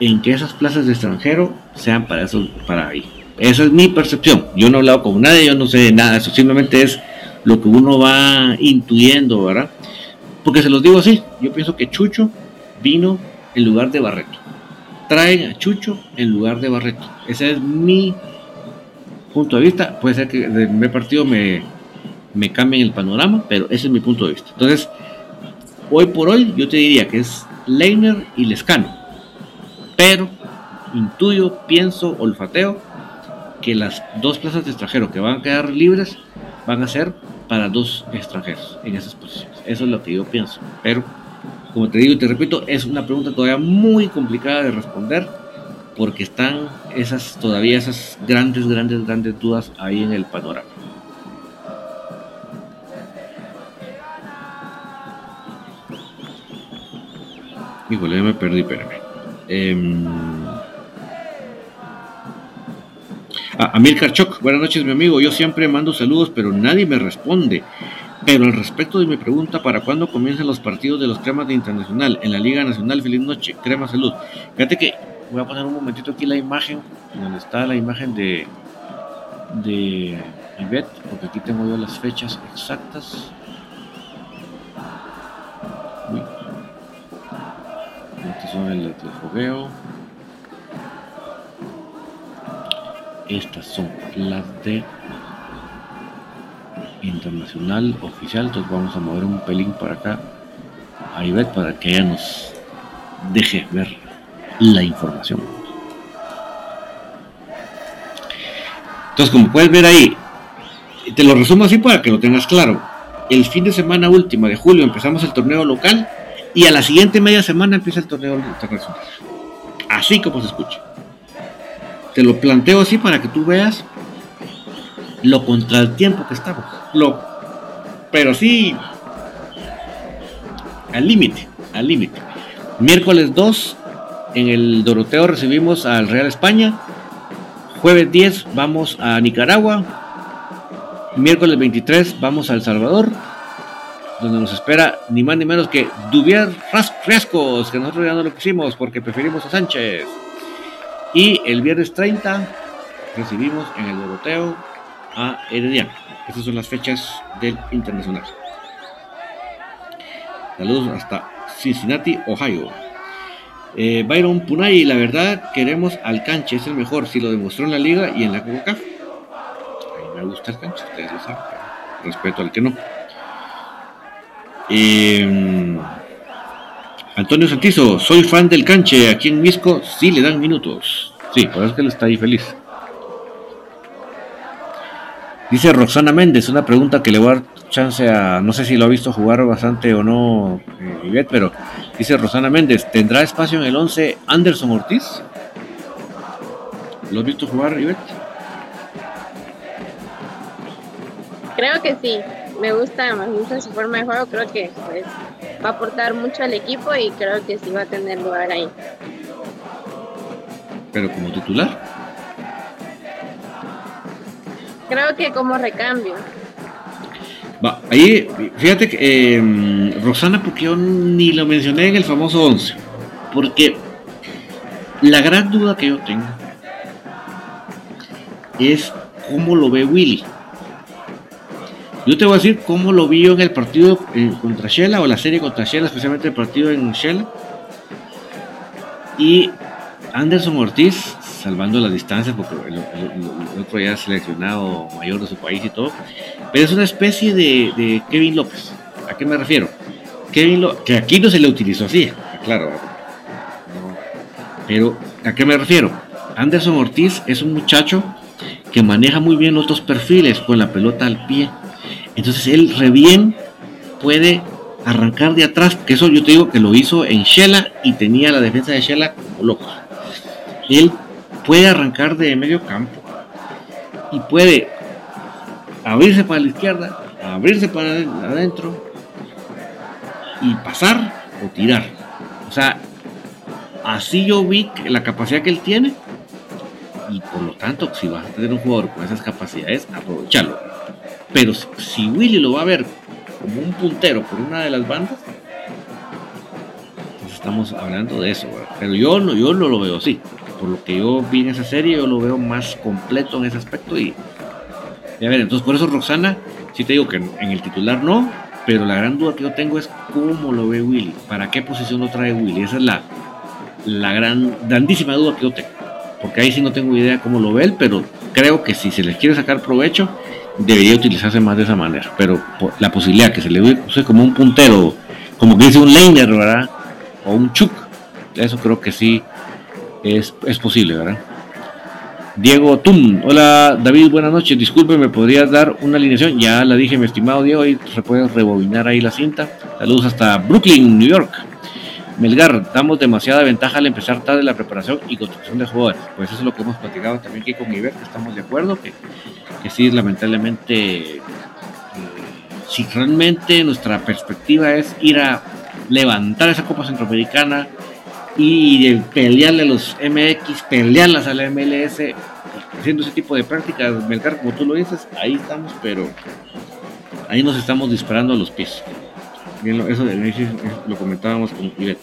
Speaker 1: en que esas plazas de extranjero sean para eso, para ahí. Esa es mi percepción. Yo no he hablado con nadie, yo no sé nada. Eso simplemente es lo que uno va intuyendo, ¿verdad? Porque se los digo así, yo pienso que Chucho vino en lugar de Barreto. Traen a Chucho en lugar de Barreto. Ese es mi punto de vista. Puede ser que de primer partido me, me cambien el panorama, pero ese es mi punto de vista. Entonces, hoy por hoy yo te diría que es Leiner y Lescano. Pero intuyo, pienso, olfateo que las dos plazas de extranjero que van a quedar libres van a ser para dos extranjeros en esas posiciones. Eso es lo que yo pienso. Pero, como te digo y te repito, es una pregunta todavía muy complicada de responder porque están esas todavía esas grandes, grandes, grandes dudas ahí en el panorama. Híjole, ya me perdí, espérame. Eh, A Amir Karchok, buenas noches mi amigo, yo siempre mando saludos pero nadie me responde. Pero al respecto de mi pregunta, ¿para cuándo comienzan los partidos de los cremas de Internacional en la Liga Nacional? Feliz noche, crema salud. Fíjate que voy a poner un momentito aquí la imagen, donde está la imagen de, de Ivette, porque aquí tengo yo las fechas exactas. Uy. Estas son el de fogueo. Estas son las de internacional oficial. Entonces vamos a mover un pelín para acá a Ivette para que ella nos deje ver la información. Entonces, como puedes ver ahí, te lo resumo así para que lo tengas claro. El fin de semana último de julio empezamos el torneo local y a la siguiente media semana empieza el torneo internacional. Así como se escucha. Te lo planteo así para que tú veas lo contra el tiempo que estamos. Lo, pero sí, al límite, al límite. Miércoles 2, en el Doroteo recibimos al Real España. Jueves 10 vamos a Nicaragua. Miércoles 23 vamos a El Salvador, donde nos espera ni más ni menos que Dubier Frescos, que nosotros ya no lo quisimos porque preferimos a Sánchez. Y el viernes 30 recibimos en el Doroteo a Herediano. Esas son las fechas del Internacional. Saludos hasta Cincinnati, Ohio. Eh, Byron Punay, la verdad, queremos al canche, es el mejor, si lo demostró en la liga y en la CONCACAF. A mí me gusta el canche, ustedes lo saben, respeto al que no. Eh, Antonio Santizo, soy fan del canche, aquí en Misco sí le dan minutos. Sí, por eso es que él está ahí feliz. Dice Roxana Méndez, una pregunta que le voy a dar chance a, no sé si lo ha visto jugar bastante o no, eh, pero dice Rosana Méndez, ¿tendrá espacio en el 11 Anderson Ortiz? ¿Lo has visto jugar, Ivette?
Speaker 2: Creo que sí, me gusta, me gusta su forma de juego, creo que pues, va a aportar mucho al equipo y creo que sí va a tener lugar ahí.
Speaker 1: ¿Pero como titular?
Speaker 2: Creo que como recambio.
Speaker 1: Va, ahí, fíjate que eh, Rosana, porque yo ni lo mencioné en el famoso 11, porque la gran duda que yo tengo es cómo lo ve Willy. Yo te voy a decir cómo lo vi yo en el partido eh, contra Shella o la serie contra Shella, especialmente el partido en Shella. Y Anderson Ortiz, salvando las distancias, porque el, otro ya seleccionado mayor de su país y todo, pero es una especie de, Kevin López. ¿A qué me refiero? Kevin López, que aquí no se le utilizó así, claro. Pero, ¿a qué me refiero? Anderson Ortiz es un muchacho que maneja muy bien otros perfiles con la pelota al pie. Entonces él re bien puede arrancar de atrás, que eso yo te digo que lo hizo en Shela y tenía la defensa de Shela como loco. Él puede arrancar de medio campo y puede abrirse para la izquierda, abrirse para adentro y pasar o tirar. O sea, así yo vi la capacidad que él tiene y por lo tanto, si vas a tener un jugador con esas capacidades, aprovecharlo. Pero si Willy lo va a ver como un puntero por una de las bandas, pues estamos hablando de eso. Pero yo no, yo no lo veo así. Por lo que yo vi en esa serie, yo lo veo más completo en ese aspecto y a ver, entonces por eso Roxana, sí te digo que en el titular no, pero la gran duda que yo tengo es cómo lo ve Willy, para qué posición lo trae Willy. Esa es la, la gran, grandísima duda que yo tengo. Porque ahí sí no tengo idea cómo lo ve él, pero creo que si se le quiere sacar provecho, debería utilizarse más de esa manera. Pero la posibilidad que se le use como un puntero, como que dice un laner, ¿verdad? O un chuk, eso creo que sí es, es posible, ¿verdad? Diego Tum. Hola David, buenas noches. Disculpe, ¿me podrías dar una alineación? Ya la dije, mi estimado Diego, y se puede rebobinar ahí la cinta. Saludos hasta Brooklyn, New York. Melgar, damos demasiada ventaja al empezar tarde la preparación y construcción de jugadores. Pues eso es lo que hemos platicado también aquí con Iber, que estamos de acuerdo, que, que sí, lamentablemente, eh, si realmente nuestra perspectiva es ir a levantar esa Copa Centroamericana, y pelearle a los MX, pelearlas a la MLS, haciendo ese tipo de prácticas, Melgar, como tú lo dices, ahí estamos, pero ahí nos estamos disparando a los pies. Bien, eso lo comentábamos con Ivette.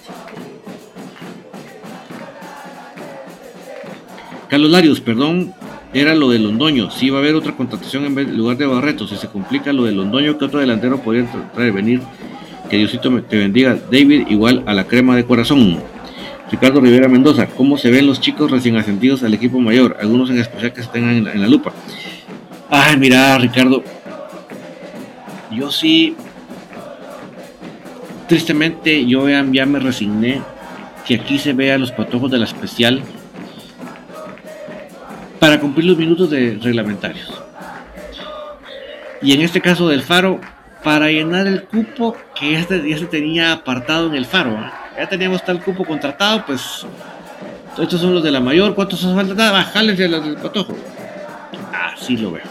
Speaker 1: Carlos Larios, perdón era lo de Londoño. Si va a haber otra contratación en lugar de Barreto, si se complica lo de Londoño, ¿qué otro delantero podría traer venir? Que Diosito te bendiga. David, igual a la crema de corazón. Ricardo Rivera Mendoza, ¿cómo se ven los chicos recién ascendidos al equipo mayor? Algunos en especial que se tengan en la, lupa. Ay, mira, Ricardo. Yo sí. Tristemente, yo ya, me resigné que aquí se vea los patojos de la especial para cumplir los minutos de reglamentarios. Y en este caso del Faro, para llenar el cupo que ya se, tenía apartado en el Faro. Ya teníamos tal cupo contratado, pues estos son los de la mayor. ¿Cuántos hace falta? Bajales de los del patojo. Así lo veo.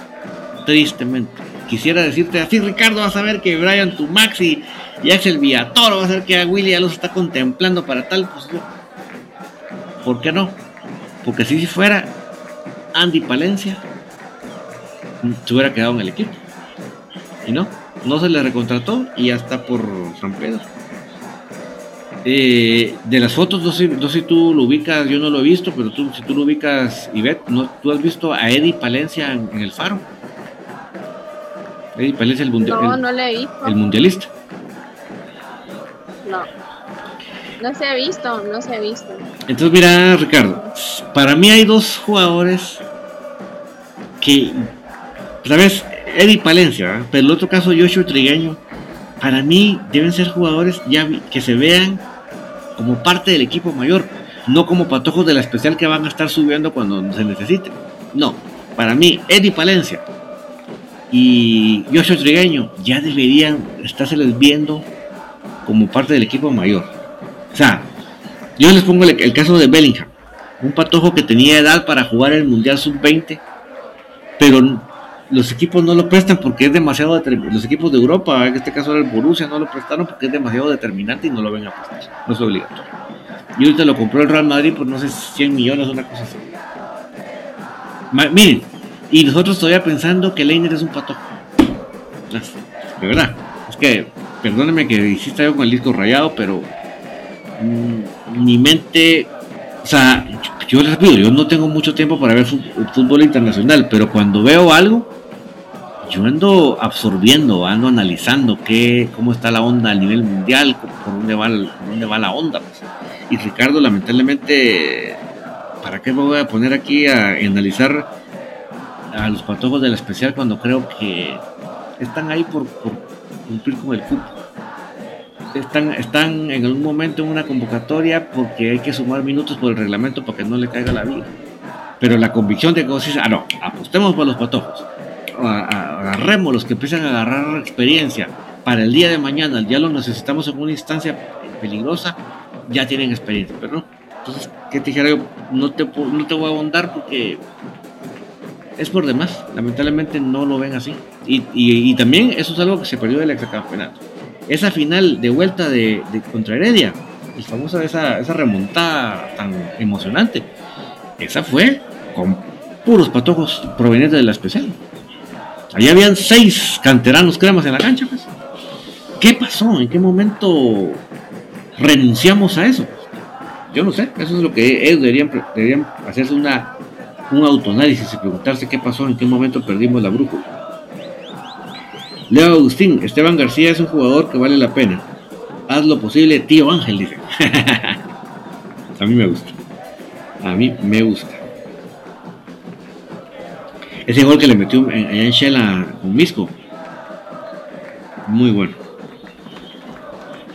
Speaker 1: Tristemente. Quisiera decirte así, Ricardo, vas a ver que Brian Tumaxi y Axel Villatoro, vas a ver que a Willy ya los está contemplando para tal posición. ¿Por qué no? Porque si fuera Andy Palencia, se hubiera quedado en el equipo. Y no, no se le recontrató y ya está por San Pedro. Eh, de las fotos, no sé, no sé, si tú lo ubicas, yo no lo he visto, pero tú, si tú lo ubicas, Ivette, ¿no, ¿tú has visto a Eddie Palencia en, el faro? Eddie Palencia, el, mundial,
Speaker 2: no, no le he visto.
Speaker 1: el mundialista.
Speaker 2: No, no se ha visto, no se ha visto.
Speaker 1: Entonces, mira, Ricardo, para mí hay dos jugadores que, ¿sabes? Eddie Palencia, pero el otro caso, Joshua Trigueño, para mí deben ser jugadores ya que se vean como parte del equipo mayor, no como patojos de la especial que van a estar subiendo cuando se necesite. No, para mí, Eddie Palencia y Joshua Trigueño ya deberían estárseles viendo como parte del equipo mayor. O sea, yo les pongo el, caso de Bellingham, un patojo que tenía edad para jugar el Mundial Sub-20, pero los equipos no lo prestan porque es demasiado los equipos de Europa, en este caso era el Borussia, no lo prestaron porque es demasiado determinante y no lo ven a prestar, no es obligatorio. Y ahorita lo compró el Real Madrid por no sé 100 millones, una cosa así. miren, y nosotros todavía pensando que Leiner es un patojo. De verdad, es que, perdónenme que hiciste algo con el disco rayado, pero mm, mi mente, o sea, yo les pido, yo no tengo mucho tiempo para ver fútbol internacional, pero cuando veo algo, yo ando absorbiendo, ando analizando qué, cómo está la onda a nivel mundial, por dónde va, dónde va la onda. Pues. Y Ricardo, lamentablemente, ¿para qué me voy a poner aquí a, analizar a los patojos del especial cuando creo que están ahí por, cumplir con el cupo? Están, están en algún momento en una convocatoria porque hay que sumar minutos por el reglamento para que no le caiga la vida. Pero la convicción de que vos dices, ah, no, apostemos por los patojos agarremos los que empiezan a agarrar experiencia para el día de mañana, ya lo necesitamos en una instancia peligrosa, ya tienen experiencia, pero no. Entonces, ¿qué te yo? No te, no te voy a abondar porque es por demás. Lamentablemente no lo ven así. Y, y, también eso es algo que se perdió del campeonato Esa final de vuelta de contra Heredia, el famosa esa, esa remontada tan emocionante, esa fue con puros patojos provenientes de la especial. Allí habían seis canteranos cremas en la cancha. Pues. ¿Qué pasó? ¿En qué momento renunciamos a eso? Yo no sé, eso es lo que ellos deberían, deberían hacerse una, un autoanálisis y preguntarse qué pasó, en qué momento perdimos la brújula. Leo Agustín, Esteban García es un jugador que vale la pena. Haz lo posible, tío Ángel, dice. a mí me gusta. A mí me gusta. Ese gol que le metió en Shela con Misco. Muy bueno.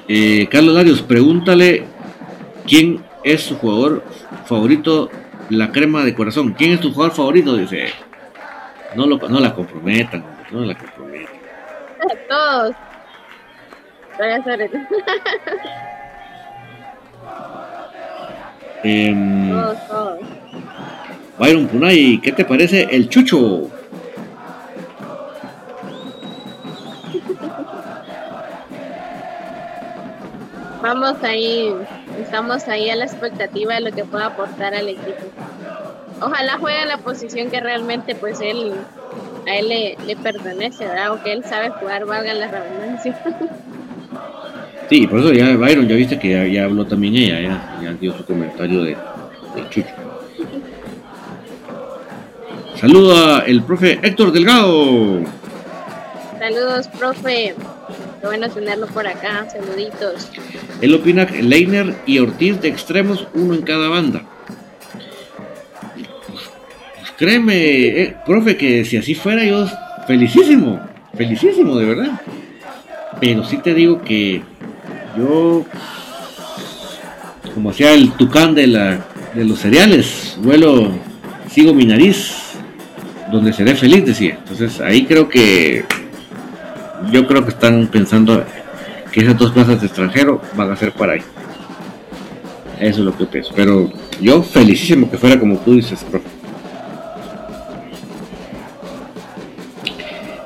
Speaker 1: Eh, Carlos Larios, pregúntale quién es su jugador favorito, la crema de corazón. ¿Quién es tu jugador favorito? Dice. No, lo, no la comprometan, no la comprometan.
Speaker 2: Todos.
Speaker 1: eh, todos, todos. Byron Punay, ¿qué te parece el chucho?
Speaker 2: Vamos ahí, estamos ahí a la expectativa de lo que pueda aportar al equipo. Ojalá juegue en la posición que realmente pues él a él le, pertenece, ¿verdad? O que él sabe jugar, valga la redundancia.
Speaker 1: Sí, por eso ya Byron, ya viste que ya, habló también ella, ya, dio su comentario de, de Chucho. Saluda el profe Héctor Delgado.
Speaker 2: Saludos, profe. Qué bueno tenerlo por acá. Saluditos.
Speaker 1: Él opina que Leiner y Ortiz de extremos, uno en cada banda. Pues créeme, eh, profe, que si así fuera yo, felicísimo, felicísimo, de verdad. Pero sí te digo que yo, como hacía el tucán de, la, de los cereales, vuelo, sigo mi nariz, donde seré feliz, decía. Entonces ahí creo que, yo creo que están pensando que esas dos plazas de extranjero van a ser para ahí. Eso es lo que pienso. Pero yo felicísimo que fuera como tú dices, profe.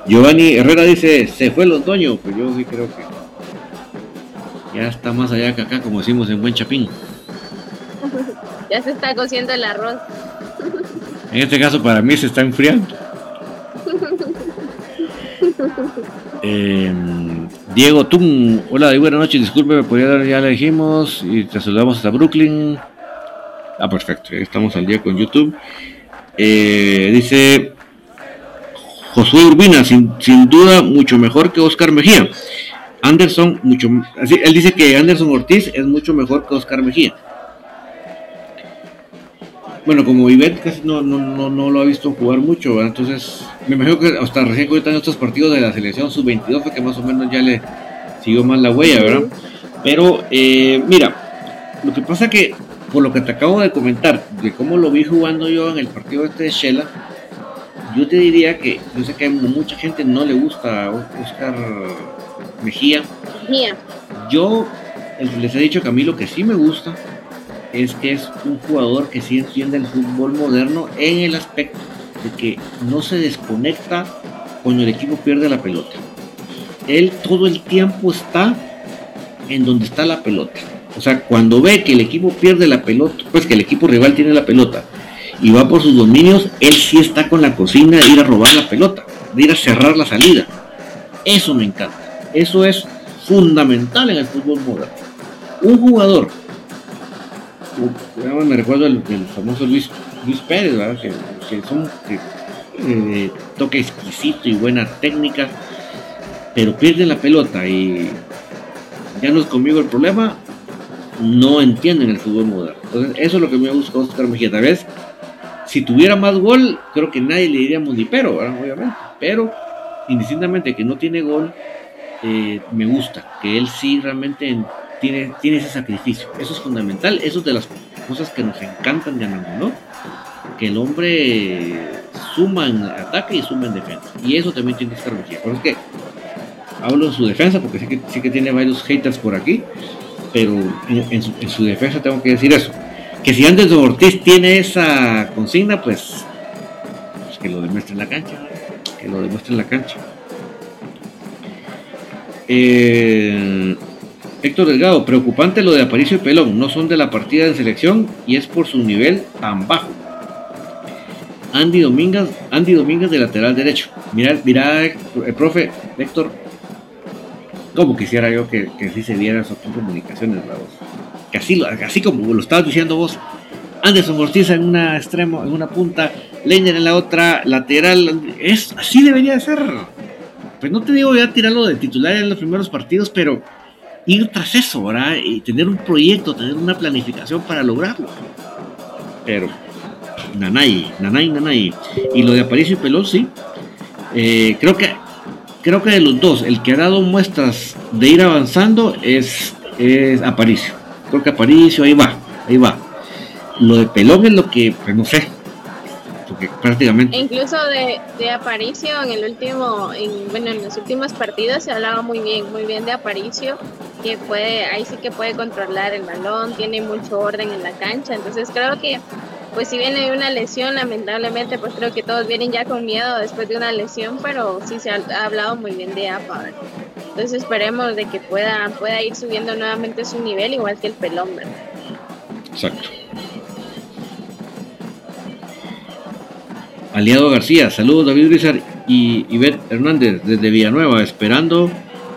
Speaker 1: Giovanni Herrera dice, se fue el otoño, pues yo sí creo que ya está más allá que acá, como decimos en Buen Chapín.
Speaker 2: ya se está cociendo el arroz.
Speaker 1: En este caso para mí se está enfriando. Eh, Diego Tum, hola, buenas noches, disculpe, me podría dar, ya le dijimos, y te saludamos hasta Brooklyn. Ah, perfecto, estamos al día con YouTube. Eh, dice Josué Urbina, sin, sin, duda mucho mejor que Oscar Mejía. Anderson, mucho así, él dice que Anderson Ortiz es mucho mejor que Oscar Mejía. Bueno, como Ivette casi no, no, no, no lo ha visto jugar mucho, ¿verdad? entonces me imagino que hasta recién en estos partidos de la selección sub-22 fue que más o menos ya le siguió más la huella, ¿verdad? Pero eh, mira, lo que pasa que por lo que te acabo de comentar, de cómo lo vi jugando yo en el partido este de Shela, yo te diría que yo sé que a mucha gente no le gusta Oscar Mejía.
Speaker 2: Mejía.
Speaker 1: Yo les he dicho que a mí lo que sí me gusta es que es un jugador que sí entiende el fútbol moderno en el aspecto de que no se desconecta cuando el equipo pierde la pelota. Él todo el tiempo está en donde está la pelota. O sea, cuando ve que el equipo pierde la pelota, pues que el equipo rival tiene la pelota y va por sus dominios, él sí está con la cocina de ir a robar la pelota, de ir a cerrar la salida. Eso me encanta. Eso es fundamental en el fútbol moderno. Un jugador, me recuerdo el, famoso Luis, Luis Pérez, ¿verdad? Que, que que, eh, toque exquisito y buena técnica, pero pierde la pelota y ya no es conmigo el problema, no entienden el fútbol moderno. Entonces, eso es lo que me gusta Oscar Mejía. Tal vez, si tuviera más gol, creo que nadie le diríamos ni pero, obviamente. Pero, indistintamente que no tiene gol, eh, me gusta, que él sí realmente tiene, tiene ese sacrificio. Eso es fundamental, eso es de las cosas que nos encantan de ¿no? Que el hombre suma en ataque y suma en defensa. Y eso también tiene que estar. Por eso es que hablo en su defensa, porque sí que, sí que tiene varios haters por aquí, pero en, su, defensa tengo que decir eso. Que si de Ortiz tiene esa consigna, pues, pues, que lo demuestre en la cancha. Que lo demuestre en la cancha. Eh, Héctor Delgado, preocupante lo de Aparicio y Pelón, no son de la partida de selección y es por su nivel tan bajo. Andy Domínguez, Andy Domínguez de lateral derecho. Mira, mira, el eh, profe Héctor, como quisiera yo que, que así se diera eso en comunicaciones, Que así, así como lo estabas diciendo vos, Anderson Ortiz en una extremo, en una punta, Leiner en la otra, lateral, es, así debería de ser. Pues no te digo ya tirarlo de titular en los primeros partidos, pero ir tras eso, ¿verdad? Y tener un proyecto, tener una planificación para lograrlo. Pero, nanay, nanay, nanay. Y lo de Aparicio y Pelón, sí. Eh, creo que creo que de los dos, el que ha dado muestras de ir avanzando es, es Aparicio. Creo que Aparicio, ahí va, ahí va. Lo de Pelón es lo que, pues no sé, porque prácticamente...
Speaker 2: E incluso de, de Aparicio en el último, en, bueno, en los últimos partidos se hablaba muy bien, muy bien de Aparicio, que puede, ahí sí que puede controlar el balón, tiene mucho orden en la cancha, entonces creo que pues si viene una lesión, lamentablemente, pues creo que todos vienen ya con miedo después de una lesión, pero sí se ha, hablado muy bien de APA. Entonces esperemos de que pueda, pueda ir subiendo nuevamente su nivel, igual que el pelón,
Speaker 1: Exacto. Aliado García, saludos David Rizar y Ivette Hernández desde Villanueva, esperando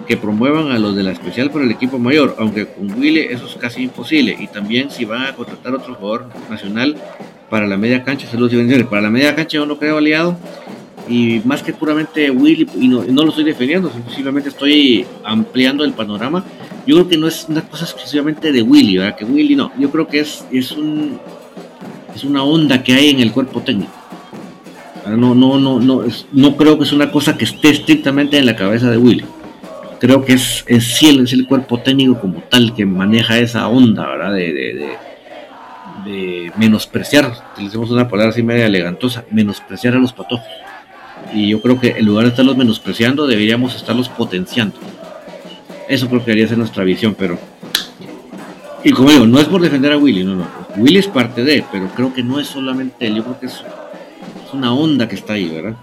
Speaker 1: que promuevan a los de la especial por el equipo mayor, aunque con Willy eso es casi imposible. Y también si van a contratar otro jugador nacional, para la media cancha, saludos y bendiciones. Para la media cancha yo no creo aliado. Y más que puramente Willy, y no, lo estoy defendiendo, simplemente estoy ampliando el panorama. Yo creo que no es una cosa exclusivamente de Willy, ¿verdad? Que Willy no. Yo creo que es, es, un, es una onda que hay en el cuerpo técnico. No, no, no, no, no creo que es una cosa que esté estrictamente en la cabeza de Willy. Creo que es, es, el, es el cuerpo técnico como tal que maneja esa onda, ¿verdad? De, de, de, menospreciar, utilicemos una palabra así media elegantosa, menospreciar a los patojos. Y yo creo que en lugar de estarlos menospreciando, deberíamos estarlos potenciando. Eso creo que debería ser nuestra visión, pero. Y como digo, no es por defender a Willy, no, no. Willy es parte de, pero creo que no es solamente él, yo creo que es una onda que está ahí, ¿verdad?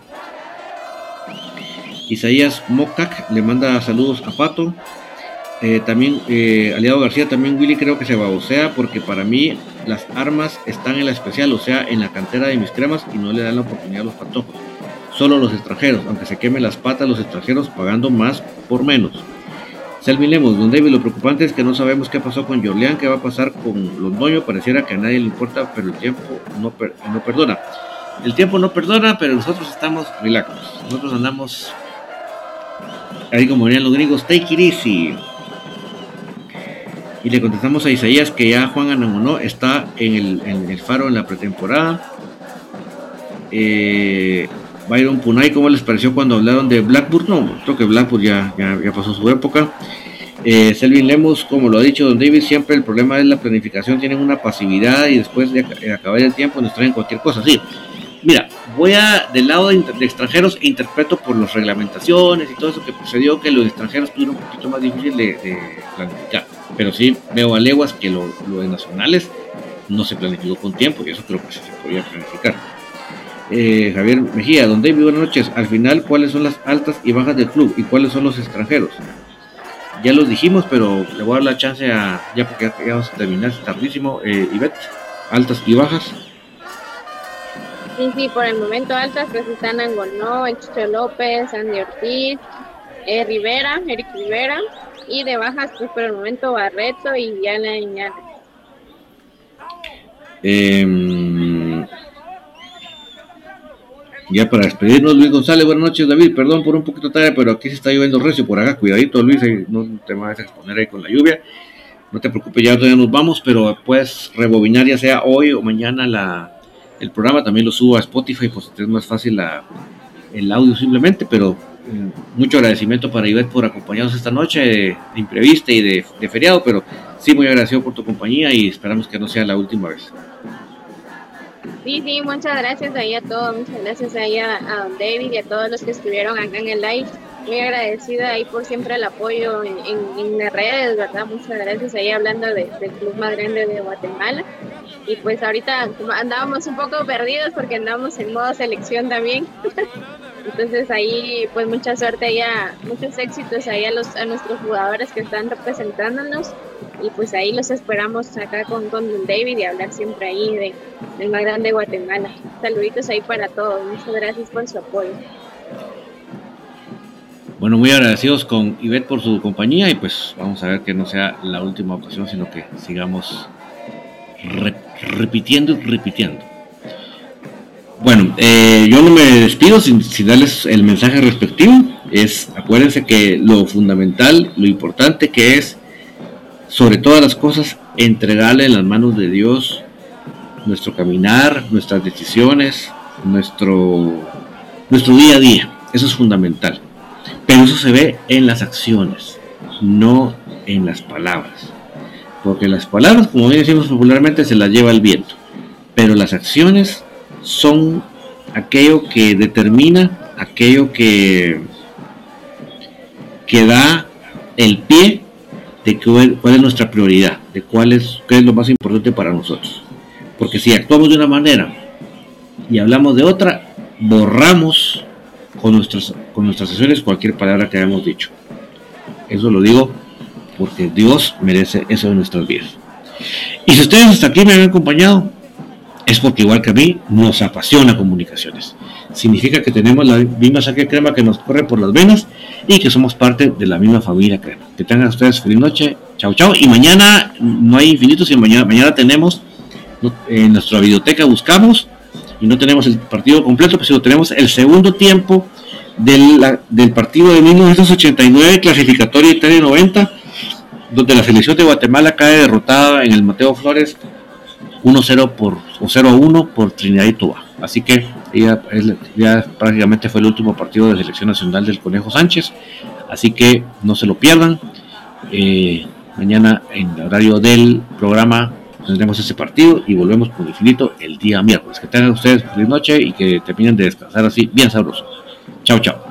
Speaker 1: Isaías Mocac le manda saludos a Pato. Eh, también eh, Aliado García, también Willy creo que se sea porque para mí las armas están en la especial, o sea, en la cantera de mis cremas y no le dan la oportunidad a los patojos. Solo los extranjeros, aunque se quemen las patas los extranjeros pagando más por menos. Selvin Lemos, don David, lo preocupante es que no sabemos qué pasó con Jorleán, qué va a pasar con Londoño, pareciera que a nadie le importa, pero el tiempo no, no perdona. El tiempo no perdona, pero nosotros estamos relax. Nosotros andamos, ahí como dirían los gringos, take it easy. Y le contestamos a Isaías que ya Juan Anamonó está en el, faro en la pretemporada. Eh, Byron Punay, ¿cómo les pareció cuando hablaron de Blackburn? No, creo que Blackburn ya, ya, pasó su época. Eh, Selvin Lemos, como lo ha dicho Don David, siempre el problema es la planificación, tienen una pasividad y después de acabar el tiempo nos traen cualquier cosa. Sí, Mira, voy a del lado de, extranjeros e interpreto por las reglamentaciones y todo eso que sucedió que los extranjeros tuvieron un poquito más difícil de, planificar. Pero sí veo a leguas que lo, de nacionales no se planificó con tiempo y eso creo que sí se podía planificar. Eh, Javier Mejía, don David, buenas noches. Al final, ¿cuáles son las altas y bajas del club y cuáles son los extranjeros? Ya los dijimos, pero le voy a dar la chance a, ya porque ya vamos a terminar, es tardísimo, eh, Ivette, altas y bajas.
Speaker 2: Sí, sí, por el momento altas pues están Angonó, Chicho López, Andy Ortiz, eh, Rivera, Eric Rivera, y de bajas pues por el momento Barreto y Yana Iñana.
Speaker 1: Eh, ya para despedirnos, Luis González, buenas noches, David. Perdón por un poquito tarde, pero aquí se está lloviendo recio por acá. Cuidadito, Luis, no te vas a exponer ahí con la lluvia. No te preocupes, ya todavía nos vamos, pero puedes rebobinar ya sea hoy o mañana la, el programa también lo subo a Spotify, pues es más fácil la, el audio simplemente, pero eh, mucho agradecimiento para Ivette por acompañarnos esta noche de, imprevista y de, de, feriado, pero sí muy agradecido por tu compañía y esperamos que no sea la última vez.
Speaker 2: Sí, sí, muchas gracias ahí a todos, muchas gracias ahí a, a Don David y a todos los que estuvieron acá en el live. Muy agradecida ahí por siempre el apoyo en, en, las redes, ¿verdad? Muchas gracias ahí hablando del club más grande de Guatemala y pues ahorita andábamos un poco perdidos porque andábamos en modo selección también. Entonces ahí pues mucha suerte y muchos éxitos ahí a, los, a nuestros jugadores que están representándonos y pues ahí los esperamos acá con, con David y hablar siempre ahí de, del más grande Guatemala. Saluditos ahí para todos, muchas gracias por su apoyo.
Speaker 1: Bueno, muy agradecidos con Ivette por su compañía y pues vamos a ver que no sea la última ocasión, sino que sigamos repitiendo y repitiendo. Bueno, eh, yo no me despido sin, darles el mensaje respectivo. Es, acuérdense que lo fundamental, lo importante que es, sobre todas las cosas, entregarle en las manos de Dios nuestro caminar, nuestras decisiones, nuestro, nuestro día a día. Eso es fundamental. Pero eso se ve en las acciones, no en las palabras. Porque las palabras, como bien decimos popularmente, se las lleva el viento. Pero las acciones son aquello que determina, aquello que, que da el pie de cuál es nuestra prioridad, de cuál es, qué es lo más importante para nosotros. Porque si actuamos de una manera y hablamos de otra, borramos con nuestras, con nuestras acciones cualquier palabra que hayamos dicho. Eso lo digo porque Dios merece eso en nuestras vidas. Y si ustedes hasta aquí me han acompañado, es porque igual que a mí nos apasiona comunicaciones. Significa que tenemos la misma sangre crema que nos corre por las venas y que somos parte de la misma familia crema. Que tengan ustedes feliz noche, chao chao. Y mañana no hay infinitos y mañana, mañana tenemos en nuestra biblioteca buscamos y no tenemos el partido completo, pues sino tenemos el segundo tiempo del, del partido de 1989 clasificatorio Italia 90, donde la selección de Guatemala cae derrotada en el Mateo Flores 1-0 por o 0-1 por Trinidad y Tobago. Así que ya, prácticamente fue el último partido de selección nacional del Conejo Sánchez. Así que no se lo pierdan. Eh, mañana en el horario del programa tendremos ese partido y volvemos por infinito el día miércoles. Que tengan ustedes feliz noche y que terminen de descansar así bien sabroso. Chao, chao.